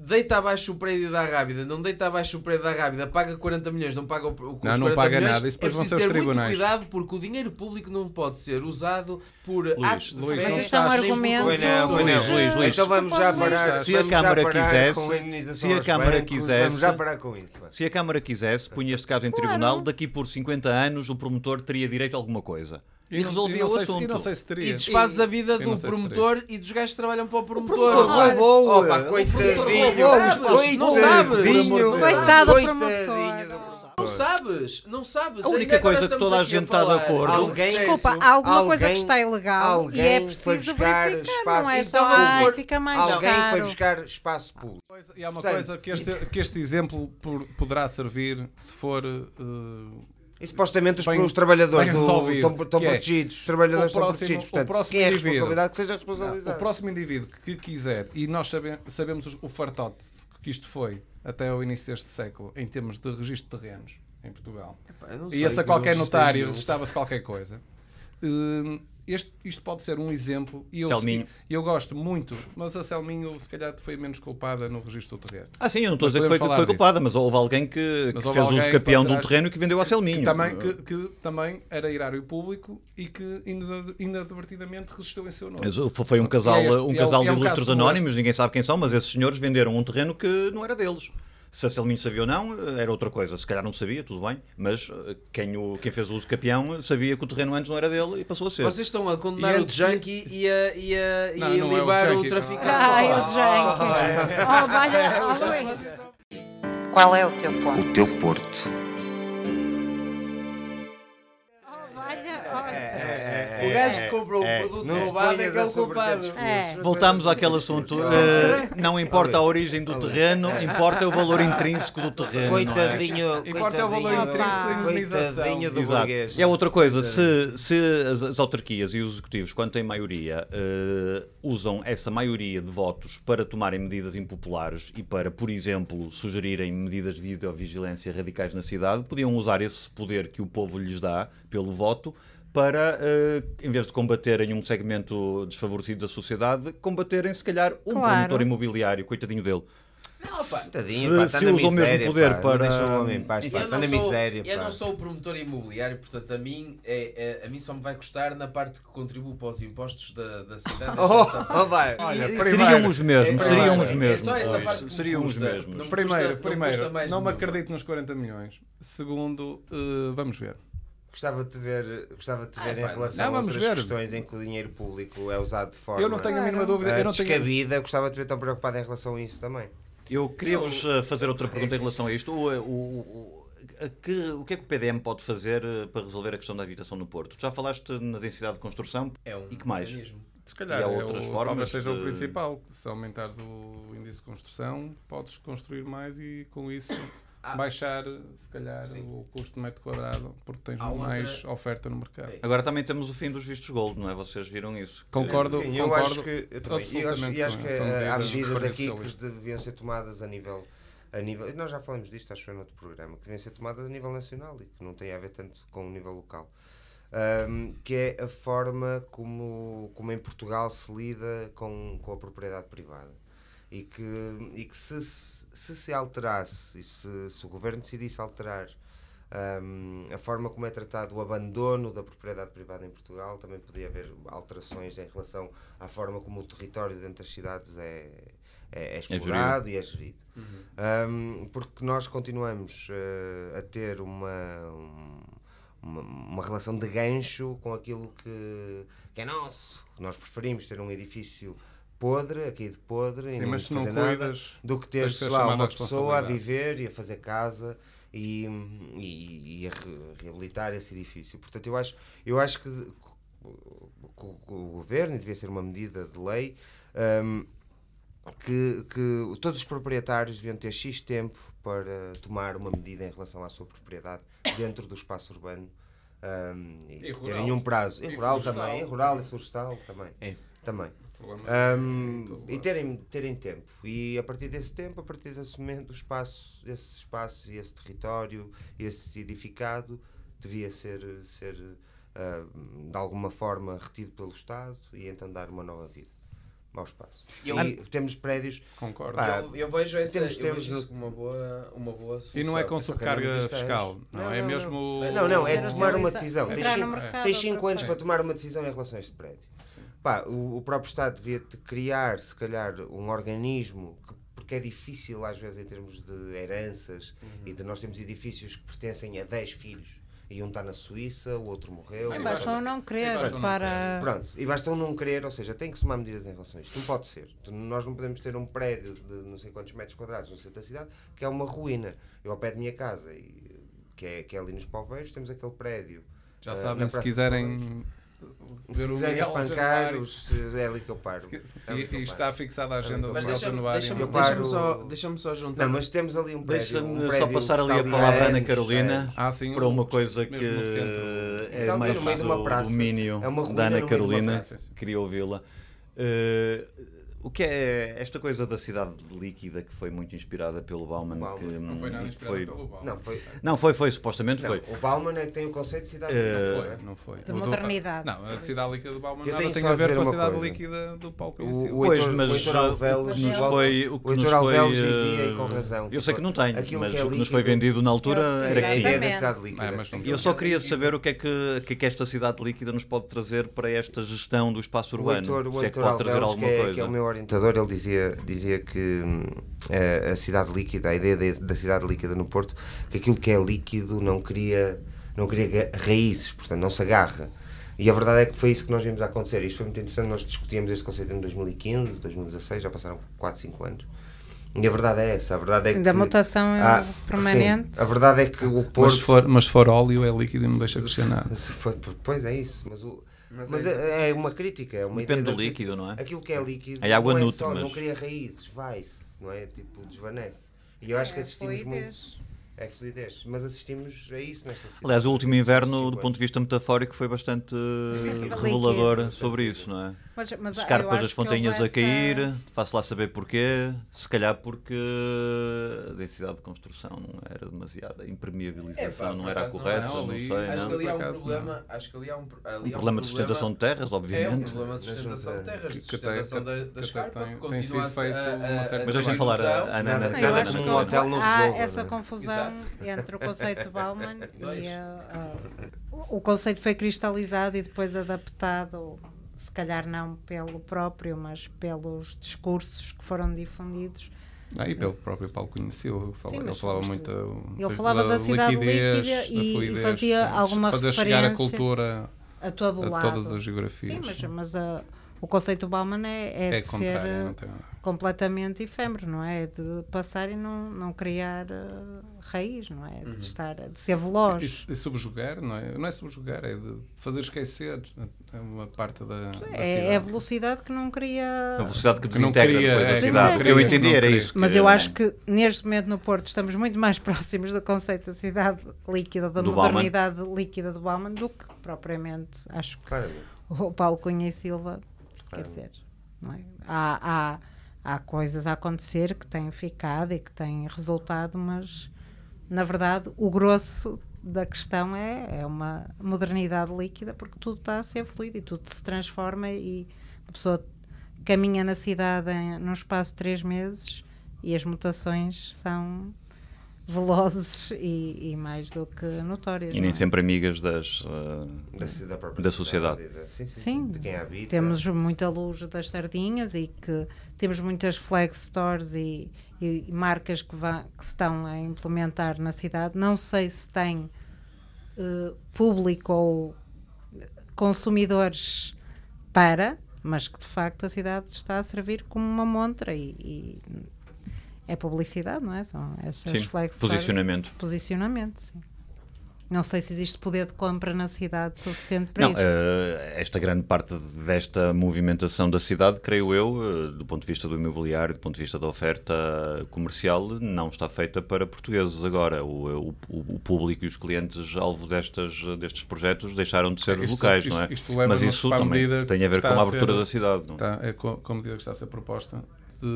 deita abaixo o prédio da Rábida, não deita abaixo o prédio da Rábida, paga 40 milhões, não paga o, o os Não, não 40 paga milhões, nada, isso depois é vão ser os ter muito tribunais. cuidado porque o dinheiro público não pode ser usado por atos de Luís, fé, Mas isto é um argumento. Não, não. Luís, Luís, Luís. Então vamos já parar. Se a Câmara quisesse- com a indenização se a Câmara bancos, quisesse- Vamos já parar com isso. Se a Câmara quisesse, punha este caso em tribunal, daqui por 50 anos o promotor teria direito a alguma coisa. E, não- resolvia o sei se- assunto. E não sei se teria. E desfazes a vida do promotor e dos gajos que trabalham para o promotor. promotor Olha, roubou. opa, Opa, coitadinho. Sabes, Não sabes. Coitado do promotor. Não sabes. Não sabes. A única Ainda coisa que toda a gente está de acordo- do Alguém-. Desculpa, há alguma coisa que Alguém- está ilegal e alguém é foi preciso buscar verificar, espaço. não é Então só, ai, fica mais Alguém foi caro. buscar espaço público. E há uma Portanto- coisa que este, que este exemplo por- poderá servir se for. eh, E supostamente os, Bem- os trabalhadores do, estão, estão é, protegidos. Os trabalhadores o estão próximo- protegidos. o Portanto, próximo quem é responsabilidade que seja o responsabilizado. próximo indivíduo que quiser, e nós sabe- sabemos o fartote que isto foi até ao início deste século em termos de registro de terrenos em Portugal. Não E sei esse a que eu qualquer notário registava-se qualquer coisa. Hum, este, isto pode ser um exemplo. E eu, Selminho. eu gosto muito, mas a Selminho se calhar foi menos culpada no registro do terreno. Ah, sim, eu não estou a dizer que foi, podemos foi culpada, mas houve alguém que, que houve fez uso alguém capião por de um terreno e que vendeu ao Selminho. Que também, que, que também era erário público e que inad- inadvertidamente resistiu em seu nome. Mas Foi um casal, é este- um é casal o- de é um ilustres anónimos, ninguém sabe quem são, mas esses senhores venderam um terreno que não era deles. Se a Selminho sabia ou não, era outra coisa. Se calhar não sabia, tudo bem, mas eh, quem, o, quem fez o uso capião sabia que o terreno antes não era dele e passou a ser. Vocês estão a condenar E o junkie e a, e a, e Não, a não é o libar o, junkie, traficante. Ai, o Jank. Oh, valha, oh. Qual é o teu ponto? O teu Porto. Valha, oh, é, O gajo é, que comprou é. um produto roubado é ponhas que é a o culpado. É. Voltamos àquele assunto. eh, não importa a origem do terreno, importa o valor intrínseco do terreno. é? Coitadinho, Importa é o valor coitadinho, intrínseco da indemnização. coitadinho do Exato. burguês. E é outra coisa, se, se as, as autarquias e os executivos, quando têm maioria, eh, usam essa maioria de votos para tomarem medidas impopulares e para, por exemplo, sugerirem medidas de videovigilância radicais na cidade, podiam usar esse poder que o povo lhes dá pelo voto para, eh, em vez de combaterem um segmento desfavorecido da sociedade, combaterem, se calhar, um Claro. promotor imobiliário, coitadinho dele. Não, pá, Coitadinho, Se- pá, se na usa o mesmo poder pá, para- deixa o homem em paz, pá, está não, na sou, miséria, eu pá. não sou o promotor imobiliário, portanto a mim, é, é- a mim só me vai custar na parte que contribuo para os impostos da, da cidade. Oh, oh, vai. Olha, Seriam primeiro, os mesmos, É, seriam primeiro, os é mesmos. só essa parte que seriam os custa. mesmos. Não me primeiro, custa- não me primeiro não me acredito nos 40 milhões. Segundo, eh, vamos ver. Gostava de ver, gostava de te Ah, ver em pá, relação não, a outras ver. questões em que o dinheiro público é usado de forma Eu não tenho a mínima dúvida. eh, Eu não tenho... descabida. Gostava de te ver tão preocupado em relação a isso também. Eu queria-vos eh, fazer outra pergunta em relação a isto. O, o, o, a que, o que é que o PDM pode fazer eh, para resolver a questão da habitação no Porto? Tu já falaste na densidade de construção. É um E que mais? mecanismo. Se calhar E há é outras o, formas talvez seja de- o principal. Se aumentares o índice de construção, podes construir mais e com isso Ah. baixar, se calhar, Sim. o custo de metro quadrado, porque tens Há outra- mais oferta no mercado. É. Agora também temos o fim dos vistos gold, não é? Vocês viram isso? Concordo, Sim, eu concordo. acho que eu também, eu acho, absolutamente e acho que há medidas medidas aqui que deviam ser tomadas a nível a nível, nós já falamos disto, acho que foi no outro programa, que deviam ser tomadas a nível nacional e que não tem a ver tanto com o nível local. Ahm, que é a forma como, como em Portugal se lida com, com a propriedade privada. E que, e que se, se se alterasse, e se, se o governo decidisse alterar ahm, a forma como é tratado o abandono da propriedade privada em Portugal, também podia haver alterações em relação à forma como o território dentro das cidades é, é, é explorado e é gerido. Ahm, porque nós continuamos eh, a ter uma, um- uma, uma relação de gancho com aquilo que, que é nosso. Nós preferimos ter um edifício podre, aqui de podre, e Sim, não mas se não fazer nada, cuidas, do que ter tens de ser lá uma pessoa a viver e a fazer casa e, e, e a re- reabilitar esse edifício. Portanto, eu acho, eu acho que, que o, governo, e devia ser uma medida de lei, hum, que, que todos os proprietários deviam ter X tempo para tomar uma medida em relação à sua propriedade dentro do espaço urbano hum, e, E rural. terem um prazo. E, E rural florestal. também, e rural e florestal também. É. também. Todo e terem, terem tempo. E a partir desse tempo, a partir desse momento, o espaço, esse espaço e esse território, esse edificado, devia ser, ser ah, de alguma forma retido pelo Estado e então dar uma nova vida ao espaço. Eu- e temos prédios. Concordo. Pá, Eu, eu vejo essa temos- eu temos vejo como uma boa, uma boa solução. E não é com isto fiscal, não, Não, é não, mesmo... Não, não, é tomar uma decisão. Tens entrar no cinco- mercado Tens outra 5 anos para tomar uma decisão em relação a este prédio. Pá, o, o próprio Estado devia te criar, se calhar, um organismo, que- porque é difícil às vezes em termos de heranças e de nós temos edifícios que pertencem a 10 filhos e um está na Suíça, o outro morreu. Sim, o basta outro- um não querer para. Pronto, e basta um não querer, ou seja, tem que se tomar medidas em relação a isto. Não pode ser. Nós não podemos ter um prédio de não sei quantos metros quadrados no centro da cidade que é uma ruína. Eu ao pé da minha casa, e, que, é, que é ali nos Poveiros, temos aquele prédio. Já eh, sabem, se quiserem Se ver o quiserem Miguel espancar, os, é ali que eu paro. É e, e está fixada a agenda do deixa-me Januário. deixa Eu deixa paro- só, deixa só juntar. Não, mas temos ali um prédio. Deixa-me um só passar ali a palavra à Ana Carolina Ah, sim, para uma coisa que é Então, mais no meio de uma do praça. domínio É da Ana Carolina. Queria ouvi-la. Eh, o que é esta coisa da cidade líquida que foi muito inspirada pelo Bauman? Bauman. que, Não foi nada que inspirado foi- pelo Bauman. Não, foi. Não, foi, foi, supostamente Não, foi. o Bauman é que tem o conceito de cidade. Eh, não Foi, é? não foi. De O do- modernidade. Não, a cidade líquida do Bauman Eu nada tenho tem a ver com a cidade coisa. líquida do Paulo O- Conhecido. Pois, mas o Heitor uh, Alvelos- nos foi, o que o nos foi, dizia, e com eh, razão, Eu tipo, sei que não tenho, aquilo mas que é o que nos foi vendido na altura era É que tinha. da cidade líquida. É, não- E eu só queria saber o que, é que, o que é que esta cidade líquida nos pode trazer para esta gestão do espaço urbano. Se é que pode trazer alguma coisa. Que é o meu orientador, ele dizia, dizia que hum, a, a cidade líquida, a ideia de- da cidade líquida no Porto, que aquilo que é líquido não cria, não cria raízes, portanto não se agarra. E a verdade é que foi isso que nós vimos a acontecer. Isto foi muito interessante, nós discutíamos este conceito em 2015, 2016, já passaram 4, 5 anos. E a verdade é essa. A verdade é Sim, que. da mutação é Ah, permanente. sim, a verdade é que o Mas Porto. se, for, mas se for óleo, é líquido e não deixa crescer nada. Pois é isso. Mas, o, Mas mas, é- é, é uma crítica. É uma Depende ideia do líquido, não é? Aquilo que é líquido A água não é nutre, só, mas- não cria raízes, vai-se, não é? Tipo, desvanece. E eu acho que É assistimos fluidez. muito. É fluidez. Mas assistimos a isso nesta cidade. Aliás, o último inverno, do 50. ponto de vista metafórico, foi bastante Líquido. revelador sobre isso, não é? Mas, mas eu Escarpas acho das fontanhas a essa- cair, faço lá saber porquê. Se calhar porque a densidade de construção não era demasiada, a impermeabilização É, pá, não era a não correta, é, não, ali- sei. Acho não? que ali há um acaso, problema. Acho que ali há um, ali há Um um problema de sustentação de terras, É um obviamente. problema de sustentação de terras, de sustentação da, da escarpa, tem- que continua sido a, certa Mas deixem falar Ana, Nada- Não, num que hotel não há resolve, essa não é? confusão entre o conceito de Bauman e o conceito foi cristalizado e depois adaptado, se calhar não pelo próprio, mas pelos discursos que foram difundidos. Ah, e pelo próprio Paulo Silva, fala- Sim, ele falava muito que- ele falava da cidade liquidez, líquida da e- e fluidez, fazia sim, alguma fazer chegar a referência cultura A todo a lado. todas as geografias. Sim, mas, mas ah, o conceito Bauman é, é, é de ser nada. completamente efêmero, não é? De passar e não, não criar ah, raiz, não é? De, estar, de ser veloz. E, e subjugar, não é? Não é subjugar, é de fazer esquecer é uma parte da, da É, é a cidade. velocidade que não cria. A velocidade que Que desintegra queria, depois é, a que cidade. que eu entendi era isso. Mas que- eu acho que neste momento no Porto estamos muito mais próximos do conceito da cidade líquida, da Do Bauman. modernidade líquida do Bauman do que propriamente acho que Claramente. o Paulo Cunha e Silva quer dizer. Não é? há, há, há coisas a acontecer que têm ficado e que têm resultado, mas na verdade o grosso da questão é, é uma modernidade líquida porque tudo está a ser fluido e tudo se transforma e a pessoa caminha na cidade em, num espaço de três meses e as mutações são velozes e, e mais do que notórias. E nem é? sempre amigas das. eh, Da, da Da sociedade. da- sim, sim, Sim, de quem habita. temos muita luz das sardinhas e que temos muitas flag stores e, e marcas que, vá, que se estão a implementar na cidade. Não sei se tem eh, público ou consumidores para, mas que de facto a cidade está a servir como uma montra e, e é publicidade, não é? São essas Sim, posicionamento. Posicionamento, sim. Não sei se existe poder de compra na cidade suficiente para Não, isso. eh, esta grande parte desta movimentação da cidade, creio eu, eh, do ponto de vista do imobiliário, do ponto de vista da oferta comercial, não está feita para portugueses agora. O, o- o público e os clientes alvo destas, destes projetos deixaram de ser Isto- locais, isto- não é? isto Mas isso também medida tem a ver com está a a abertura ser- da cidade. Não? é? Tá, é co- com a medida que está a ser proposta de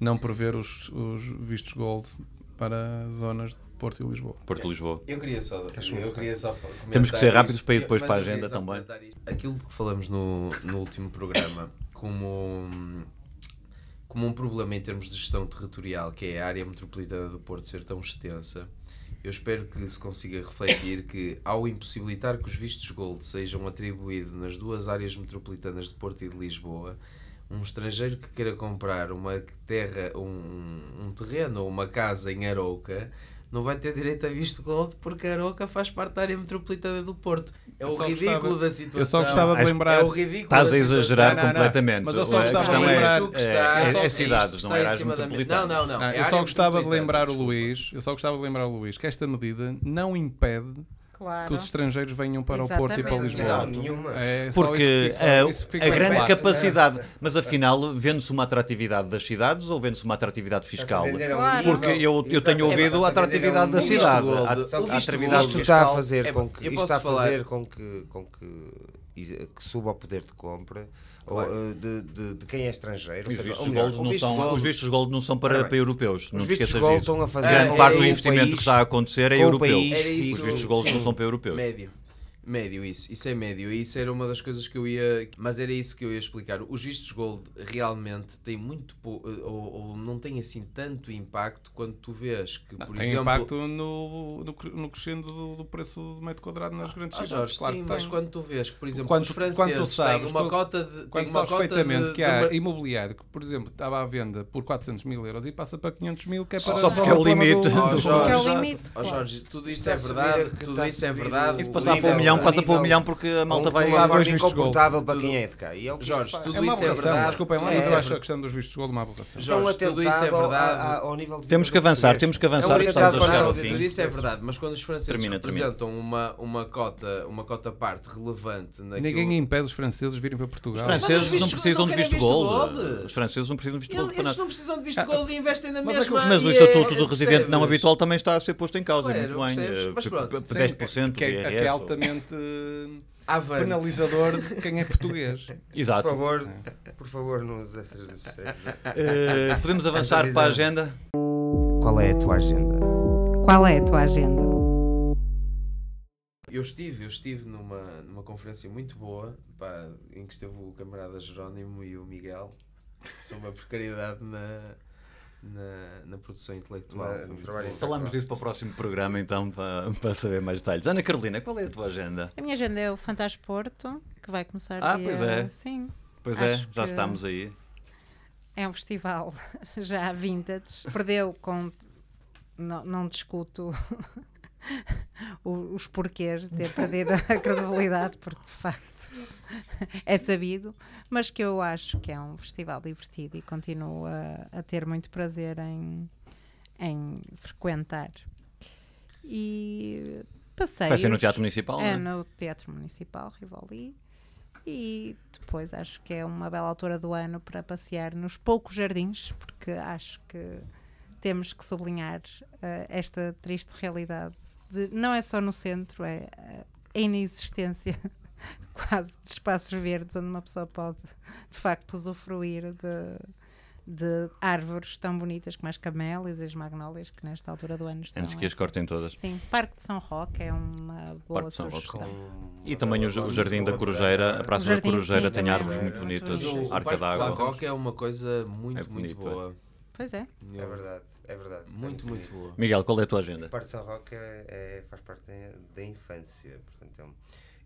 não prever os, os vistos gold para zonas de Porto e Lisboa. Porto de Lisboa. Eu queria só. Eu queria só comentar Temos que ser rápidos isto. para ir depois Eu- para a agenda também. Aquilo que falamos no, no último programa, como, como um problema em termos de gestão territorial, que é a área metropolitana do Porto ser tão extensa, eu espero que se consiga refletir que, ao impossibilitar que os vistos Gold sejam atribuídos nas duas áreas metropolitanas de Porto e de Lisboa, um estrangeiro que queira comprar uma terra, um, um terreno ou uma casa em Arouca não vai ter direito a visto gold porque Arouca faz parte da área metropolitana do Porto. É o ridículo gostava- da situação. eu só gostava de lembrar- É o ridículo Estás da a exagerar Não, não, completamente. Mas eu só gostava de é, lembrar- é, é- é cidades, não é metropolitanas. Não, não, não. Eu só gostava de metropolitana, lembrar o. Luís, eu só gostava de lembrar o Luís que esta medida não impede Claro. que os estrangeiros venham para o Porto e para Exatamente. Lisboa. Não, nenhuma. É Porque isso eh, fica a bem grande claro. capacidade, mas afinal, vende-se uma atratividade das cidades ou vende-se uma atratividade fiscal? A a Claro. Porque eu, eu tenho Exatamente. ouvido a atratividade um da cidade. A, O a visto atratividade Isto está a fazer É, com que, isto está a fazer com que, com que, is- que suba o poder de compra eh, de, de, de quem é estrangeiro. Os seja, vistos, melhor, gold não visto são, gold- os vistos gold não são para, para europeus. Não os vistos esqueças gold disso. estão a fazer Grande parte do investimento que está a acontecer é europeu. Os vistos gold não são para europeus. Médio. Médio, isso. Isso é médio. Isso era uma das coisas que eu ia. Mas era isso que eu ia explicar. Os vistos gold realmente têm muito pouco. Ou, ou não têm assim tanto impacto quando tu vês que, por Tem exemplo. impacto no, no, no crescendo do, do preço do metro quadrado nas grandes Ah, cidades. Jorge, claro sim, mas tem. quando tu vês que, por exemplo, Quando os tu- franceses quando tu têm sabes, uma quando- cota de. Quando uma sabes perfeitamente de, que há de imobiliário que, por exemplo, estava à venda por 400 mil euros e passa para 500 mil, que é para Só porque é o limite do- Ó, do- Jorge, Que é o limite. Jorge, tudo isso é verdade, tudo a isso é verdade. o- E se o passar para um nível- milhão, passa para um nível- milhão porque a malta um- vai. forma dois vistos de gol. incomportável para Tudo- quem é de cá. E é o que Jorge, tudo É uma isso é verdade. desculpem lá, É, mas eu é acho a questão dos vistos de gol uma aberração. Jorge, tudo isso é verdade. a- ao nível de Temos que avançar, temos que É um avançar, Tudo estamos a é chegar ao fim. tudo isso é verdade, mas quando os franceses Termina, termina. representam uma, uma, cota, uma cota parte relevante naquilo... Ninguém impede os franceses virem para Portugal. Os franceses não precisam de visto gol. Os franceses não precisam de visto de gol Eles, não precisam de visto de gold e investem na Mas é que mesma. Mas o estatuto do residente não habitual também está a ser posto em causa. muito bem. Mas p- pronto, p- Sim, 10% que é, que altamente eh, Avante. penalizador de quem é português. Por Exato. favor, por favor, não uses essas. essas- Eh, podemos avançar para a agenda? Qual é a tua agenda? Qual é a tua agenda? Eu estive, eu estive numa, numa conferência muito boa pá, em que esteve o camarada Jerónimo e o Miguel sobre a precariedade na, na, na produção intelectual. Na- trabalho. Falamos disso para o próximo programa, então, para, para saber mais detalhes. Ana Carolina, qual é a tua agenda? A minha agenda é o Fantasporto, que vai começar Ah, dia... pois é. Sim, Pois é, Acho já que- estamos aí. é um festival já vintage. Perdeu com... Não, não discuto os porquês de ter perdido a credibilidade, porque de facto é sabido, mas que eu acho que é um festival divertido e continuo a, a ter muito prazer em, em frequentar. E passei. Vai ser no Teatro Municipal, É não é? no Teatro Municipal Rivoli. E depois acho que é uma bela altura do ano para passear nos poucos jardins, porque acho que temos que sublinhar eh, esta triste realidade. De, não é só no centro, é eh, a inexistência quase de espaços verdes onde uma pessoa pode de facto usufruir de, de árvores tão bonitas como as camélias e as magnólias que nesta altura do ano estão. Antes que as cortem todas. Sim, Parque de São Roque é uma boa Parque de São Roque. sugestão. E também o, o Jardim da Corujeira, a Praça O da jardim, Corujeira sim, tem também árvores é muito bonitas, bonito. O arca Parque de São d'água. Roque é uma coisa muito, É muito é. boa. Pois é. É verdade, é verdade. É Muito, muito boa. Miguel, qual é a tua agenda? A parte de São Roque é, é- faz parte da, infância. Portanto, é um-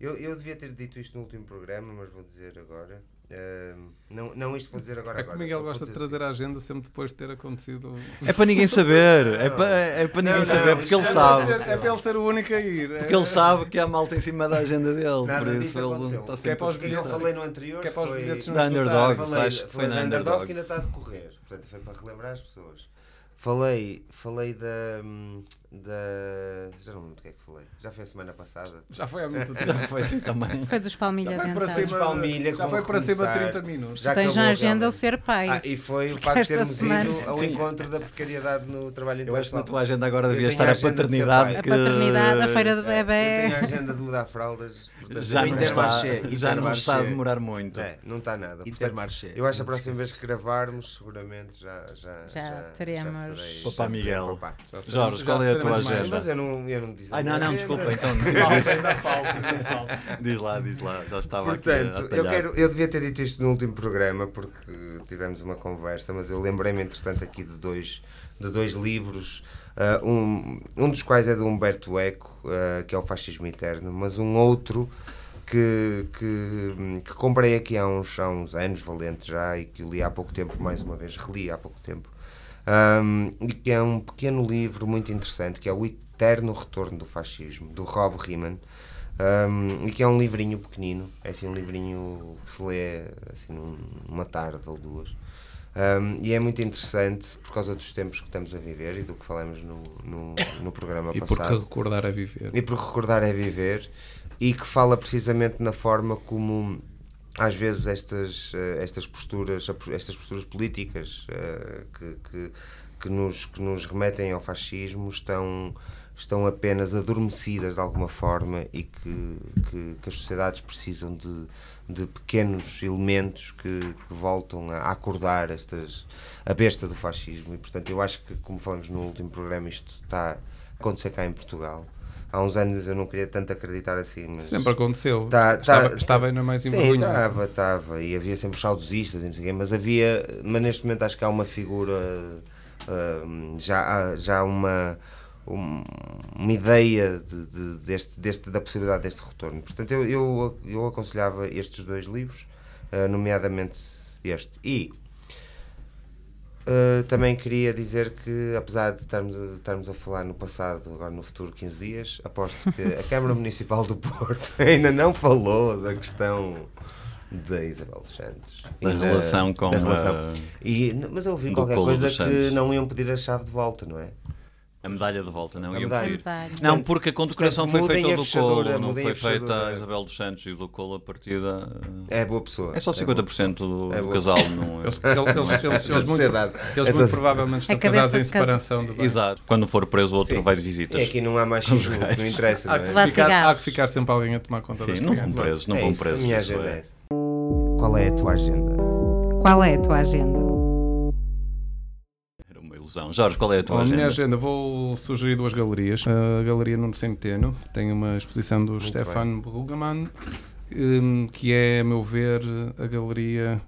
eu, eu devia ter dito isto no último programa, mas vou dizer agora. Ahm, não, não isto vou dizer agora. É que o. Miguel gosta de trazer a agenda sempre depois de ter acontecido. É para ninguém saber, é para, é para ninguém Não, saber, não, porque ele é sabe. ser- É para ele ser o único a ir. Porque ele sabe que há malta em cima da agenda dele, Nada por isso ele está Que é sempre para os O que eu bilhetes- falei no anterior que é para os foi... bilhetes não Da Underdogs, falei, que foi falei na Underdogs. que ainda está a decorrer. Portanto, foi para relembrar as pessoas. Falei, falei da, da. Já não me lembro do que é que falei. Já foi a semana passada. Já foi há muito tempo. Já foi assim também. Foi dos Palmilha Já foi para cima, Palmilha, já foi para cima de começar. 30 minutos. Já Tens na agenda o ser pai. Ah, e foi o facto de esta termos semana- ido ao Sim. encontro da precariedade no trabalho Eu acho que na intelectual. tua agenda agora Eu devia estar a de paternidade. a que- paternidade, a feira de É, Eu bebê. tenho a agenda de mudar fraldas. Portanto, Já não, está, já não está a demorar muito. É, não está nada. Portanto, eu acho que a próxima vez que gravarmos, seguramente já já, Já teremos- já serei Miguel. papá. Já sei- Jorge, já qual é a tua teremos agenda? Mas eu não, eu não disse a Ai, não, não, desculpa, então diz, Falta, ainda falta, ainda falta. diz lá, diz lá, já estava Portanto, aqui a eu, quero, eu devia ter dito isto no último programa porque tivemos uma conversa, mas eu lembrei-me, entretanto, aqui de dois, de dois livros, ah, um, um dos quais é de Humberto Eco, ah, que é o Fascismo Eterno, mas um outro que, que, que comprei aqui há uns, há uns anos, valente já, e que li há pouco tempo, mais uma vez, reli há pouco tempo, um, e que é um pequeno livro muito interessante, que é O Eterno Retorno do Fascismo, do Rob Riemann, um, e que é um livrinho pequenino, é assim um livrinho que se lê assim num- numa tarde ou duas. Um, e é muito interessante por causa dos tempos que estamos a viver e do que falamos no, no, no programa E porque passado. recordar é viver. E porque recordar é viver e que fala precisamente na forma como às vezes estas, eh, estas posturas estas posturas políticas eh, que, que, que, nos, que nos remetem ao fascismo estão, estão apenas adormecidas de alguma forma e que, que, que as sociedades precisam de, de pequenos elementos que, que voltam a acordar estas, a besta do fascismo e portanto eu acho que como falamos no último programa isto está a acontecer cá em Portugal há uns anos eu não queria tanto acreditar assim mas Sempre aconteceu. Tá- estava, tá- estava ainda mais envergonhado. estava, estava. E havia sempre saudosistas e não sei o quê, mas havia, mas neste momento acho que há uma figura, hum, já, já há uma, um- uma ideia de, de- deste, deste, da possibilidade deste retorno. Portanto, eu, eu, eu aconselhava estes dois livros, eh, nomeadamente este. E Uh, também queria dizer que, apesar de estarmos a, estarmos a falar no passado, agora no futuro 15 dias, aposto que a Câmara Municipal do Porto ainda não falou da questão da Isabel dos Santos. Da E relação com da relação. a- E, mas eu ouvi qualquer coisa que não iam pedir a chave de volta, não é? A medalha de volta, não iam pedir. Não, porque a condecoração foi feita ao do Colo, não foi feita a Isabel dos Santos e o do Colo a partir da... É boa pessoa. É só boa 50% do, É do boa. casal, não é? Eles, eles, eles, eles, eles muito, eles muito provavelmente estão casados em separação. Exato. Quando for preso, o outro vai de visitas. É, aqui não há machismo, não interessa, Há não que, é? Ficar, cigarros. há que ficar sempre alguém a tomar conta das Sim, não vão presos, não é vão presos. A minha isso agenda é. é essa. Qual é a tua agenda? Qual é a tua agenda? Jorge, qual é a tua Bom, a agenda? minha agenda, vou sugerir duas galerias. A Galeria Nuno Centeno tem uma exposição do Stefan Brueggemann, hum, que é, a meu ver, a galeria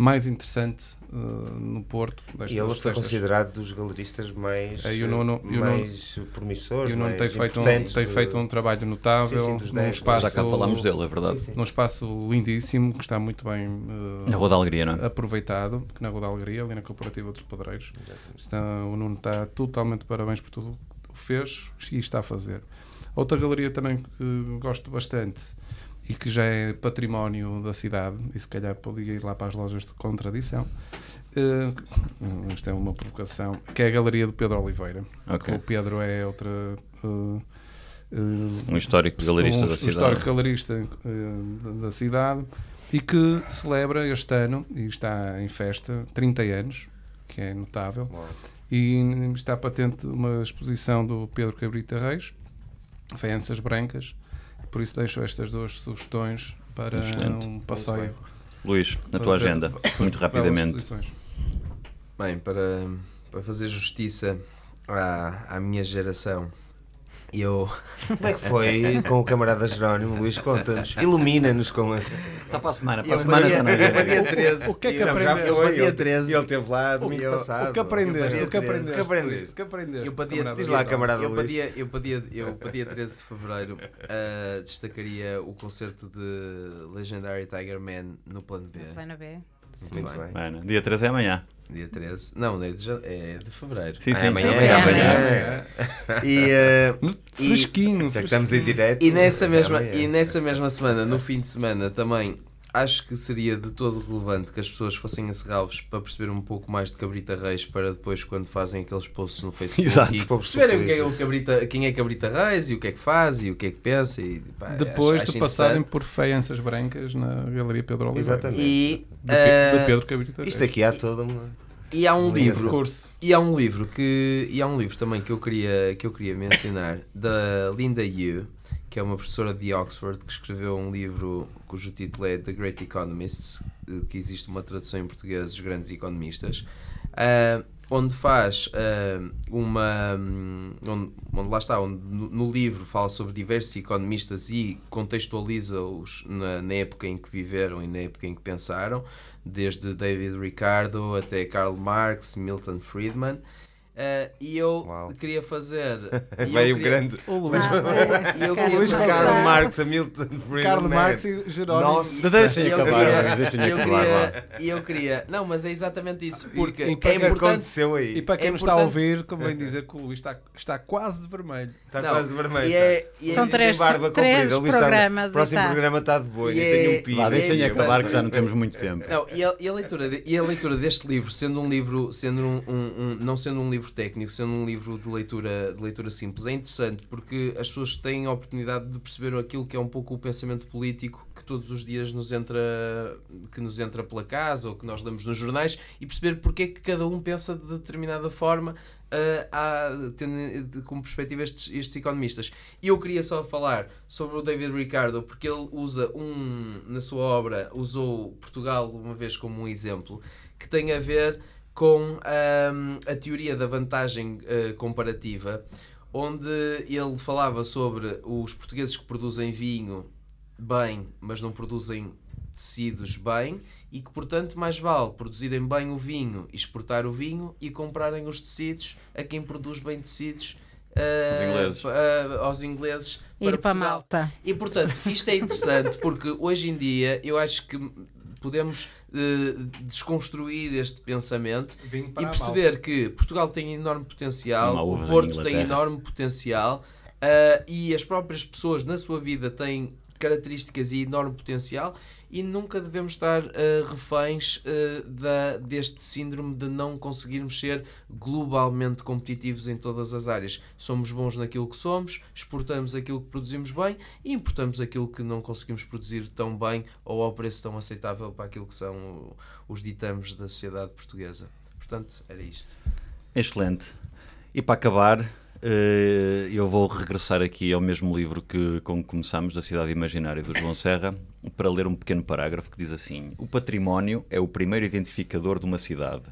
mais interessante uh, no Porto. destas- E ele foi destas- considerado dos galeristas mais, É, e o Nuno- e o mais promissores, E o Nuno mais tem feito, um, tem de- feito um trabalho notável Sim, sim, num espaço, Já cá falámos dele, é verdade. Sim, sim. num espaço lindíssimo que está muito bem uh, Na Rua da Alegria, não é? aproveitado, na Rua da Alegria, ali na Cooperativa dos Padreiros. Está, o Nuno está totalmente de parabéns por tudo o que fez e está a fazer. Outra galeria também que gosto bastante e que já é património da cidade, e se calhar podia ir lá para as lojas de contradição. eh, isto é uma provocação, que é a Galeria do Pedro Oliveira. Ok. O Pedro é outra. eh, eh, Um histórico galerista um, da um cidade. histórico galerista da, da cidade e que celebra este ano e está em festa 30 anos, que é notável. Uau. E está patente uma exposição do Pedro Cabrita Reis, Faianças Brancas. Por isso deixo estas duas sugestões para Excelente. um passeio. Luís, na tua agenda, para muito rapidamente. Bem, para, para fazer justiça à, à minha geração, eu. Como é que foi com o camarada Jerónimo? Luís, conta-nos, ilumina-nos com a. Está para a semana, para a semana na dia, eu dia 13. O que é que eu, aprendeu? eu dia ele, 13. ele esteve lá domingo eu- passado. O que aprendeste? Eu O que para dia aprendeste? 13. O que aprendeste? O que aprendeste? Eu para dia, camarada Diz lá, camarada eu Luís. eu para dia, eu para dia 13 de fevereiro ah, destacaria o concerto de Legendary Tiger Man no plano B. Plano B. Muito bem. Ana, dia 13 é amanhã. Dia 13. Não, é de, é de fevereiro. Sim, sim, É amanhã, Sim, é amanhã. amanhã. E, ah, e, Fresquinho. Já que estamos em direto. e, nessa mesma, é amanhã. e nessa mesma semana, no fim de semana, também acho que seria de todo relevante que as pessoas fossem a Serralves para perceber um pouco mais de Cabrita Reis para depois, quando fazem aqueles posts no Facebook, Exato. e Para perceberem o que é o Cabrita, quem é Cabrita Reis e o que é que faz e o que é que pensa. E, pá, Depois acho- de acho passarem por feianças brancas na Galeria Pedro Oliveira. Exatamente. E, De, de Pedro Cabrita. Isto aqui há toda uma. e há um livro curso. E há um livro que e há um livro também que eu queria que eu queria mencionar da Linda Yu, que é uma professora de Oxford que escreveu um livro cujo título é The Great Economists, eh, que existe uma tradução em português os grandes economistas, ah, onde faz ah, uma hum, onde, onde lá está, onde no livro fala sobre diversos economistas e contextualiza-os na, na época em que viveram e na época em que pensaram desde David Ricardo até Karl Marx, Milton Friedman. Eh, e eu Uau. queria fazer. e Veio o queria- grande. O Luís. Ah, E eu Carlos queria fazer- Karl Marx. Marx, a Milton Friedman. Carlos Marx e Jerónimo. Nossa. Deixem e eu acabar, queria- Luís, deixem eu acabar queria, e eu queria. Não, mas é exatamente isso. Porque e O que é é que importante. aconteceu aí? E para quem É não está a importante- ouvir, convém dizer que o Luís está, está quase de vermelho. Está Não, quase vermelho. E é, e é- São três- barba três Luís está- programas O próximo e tá. programa está de boa. E E é- tem um piso. Vá, deixem É acabar que já não importante. temos muito tempo. Não, e a, e leitura de- e a leitura deste livro, sendo um livro, sendo um- não sendo um livro técnico, sendo um livro de leitura, de leitura simples, é interessante porque as pessoas têm a oportunidade de perceber aquilo que é um pouco o pensamento político que todos os dias nos entra, que nos entra pela casa ou que nós lemos nos jornais e perceber porque é que cada um pensa de determinada forma. há- tendo como perspectiva estes, estes economistas. E eu queria só falar sobre o David Ricardo, porque ele usa um, na sua obra, usou Portugal uma vez como um exemplo, que tem a ver com ahm, a teoria da vantagem ah, comparativa, onde ele falava sobre os portugueses que produzem vinho bem, mas não produzem tecidos bem, e que, portanto, mais vale produzirem bem o vinho, exportar o vinho e comprarem os tecidos a quem produz bem tecidos. ah, ingleses. ah, aos ingleses Ir para Portugal. Malta. E portanto, isto é interessante porque hoje em dia eu acho que podemos eh, desconstruir este pensamento e perceber que Portugal tem enorme potencial, o Porto tem enorme potencial ah, e as próprias pessoas na sua vida têm características e enorme potencial e nunca devemos estar ah, reféns ah, da, deste síndrome de não conseguirmos ser globalmente competitivos em todas as áreas. Somos bons naquilo que somos, exportamos aquilo que produzimos bem e importamos aquilo que não conseguimos produzir tão bem ou ao preço tão aceitável para aquilo que são os ditames da sociedade portuguesa. Portanto, era isto. Excelente. E para acabar, eh, eu vou regressar aqui ao mesmo livro que com que começamos, da Cidade Imaginária do João Serra, para ler um pequeno parágrafo que diz assim: O património é o primeiro identificador de uma cidade,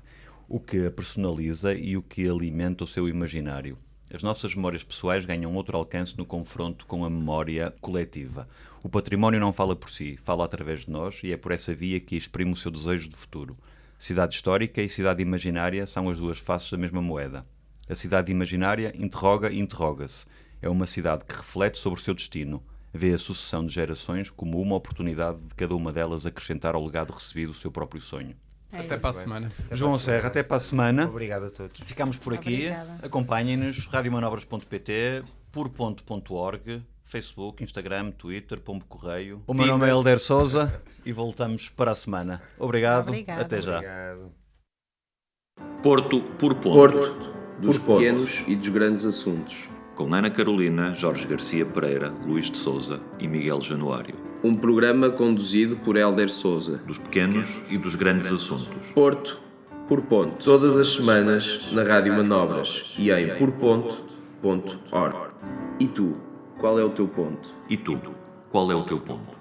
o que a personaliza e o que alimenta o seu imaginário. As nossas memórias pessoais ganham outro alcance no confronto com a memória coletiva. O património não fala por si, fala através de nós e é por essa via que exprime o seu desejo de futuro. Cidade histórica e cidade imaginária são as duas faces da mesma moeda. A cidade imaginária interroga e interroga-se. É uma cidade que reflete sobre o seu destino. Vê a sucessão de gerações como uma oportunidade de cada uma delas acrescentar ao legado recebido o seu próprio sonho. É Até para a semana. João Serra, até para a semana. Obrigado a todos. Ficamos por aqui. Acompanhem-nos, radiomanobras.pt, por.org, Facebook, Instagram, Twitter, Pombo Correio. O meu nome é Helder Souza e voltamos para a semana. Obrigado. Obrigada. Até já. Obrigado. Porto por ponto. Porto, dos Por ponto. pequenos e dos grandes assuntos. Com Ana Carolina, Jorge Garcia Pereira, Luís de Souza e Miguel Januário. Um programa conduzido por Hélder Souza. Dos pequenos e dos grandes assuntos. Porto, por ponto. Todas as semanas na Rádio Manobras e em porponto.org. E tu, qual é o teu ponto? E tu, qual é o teu ponto?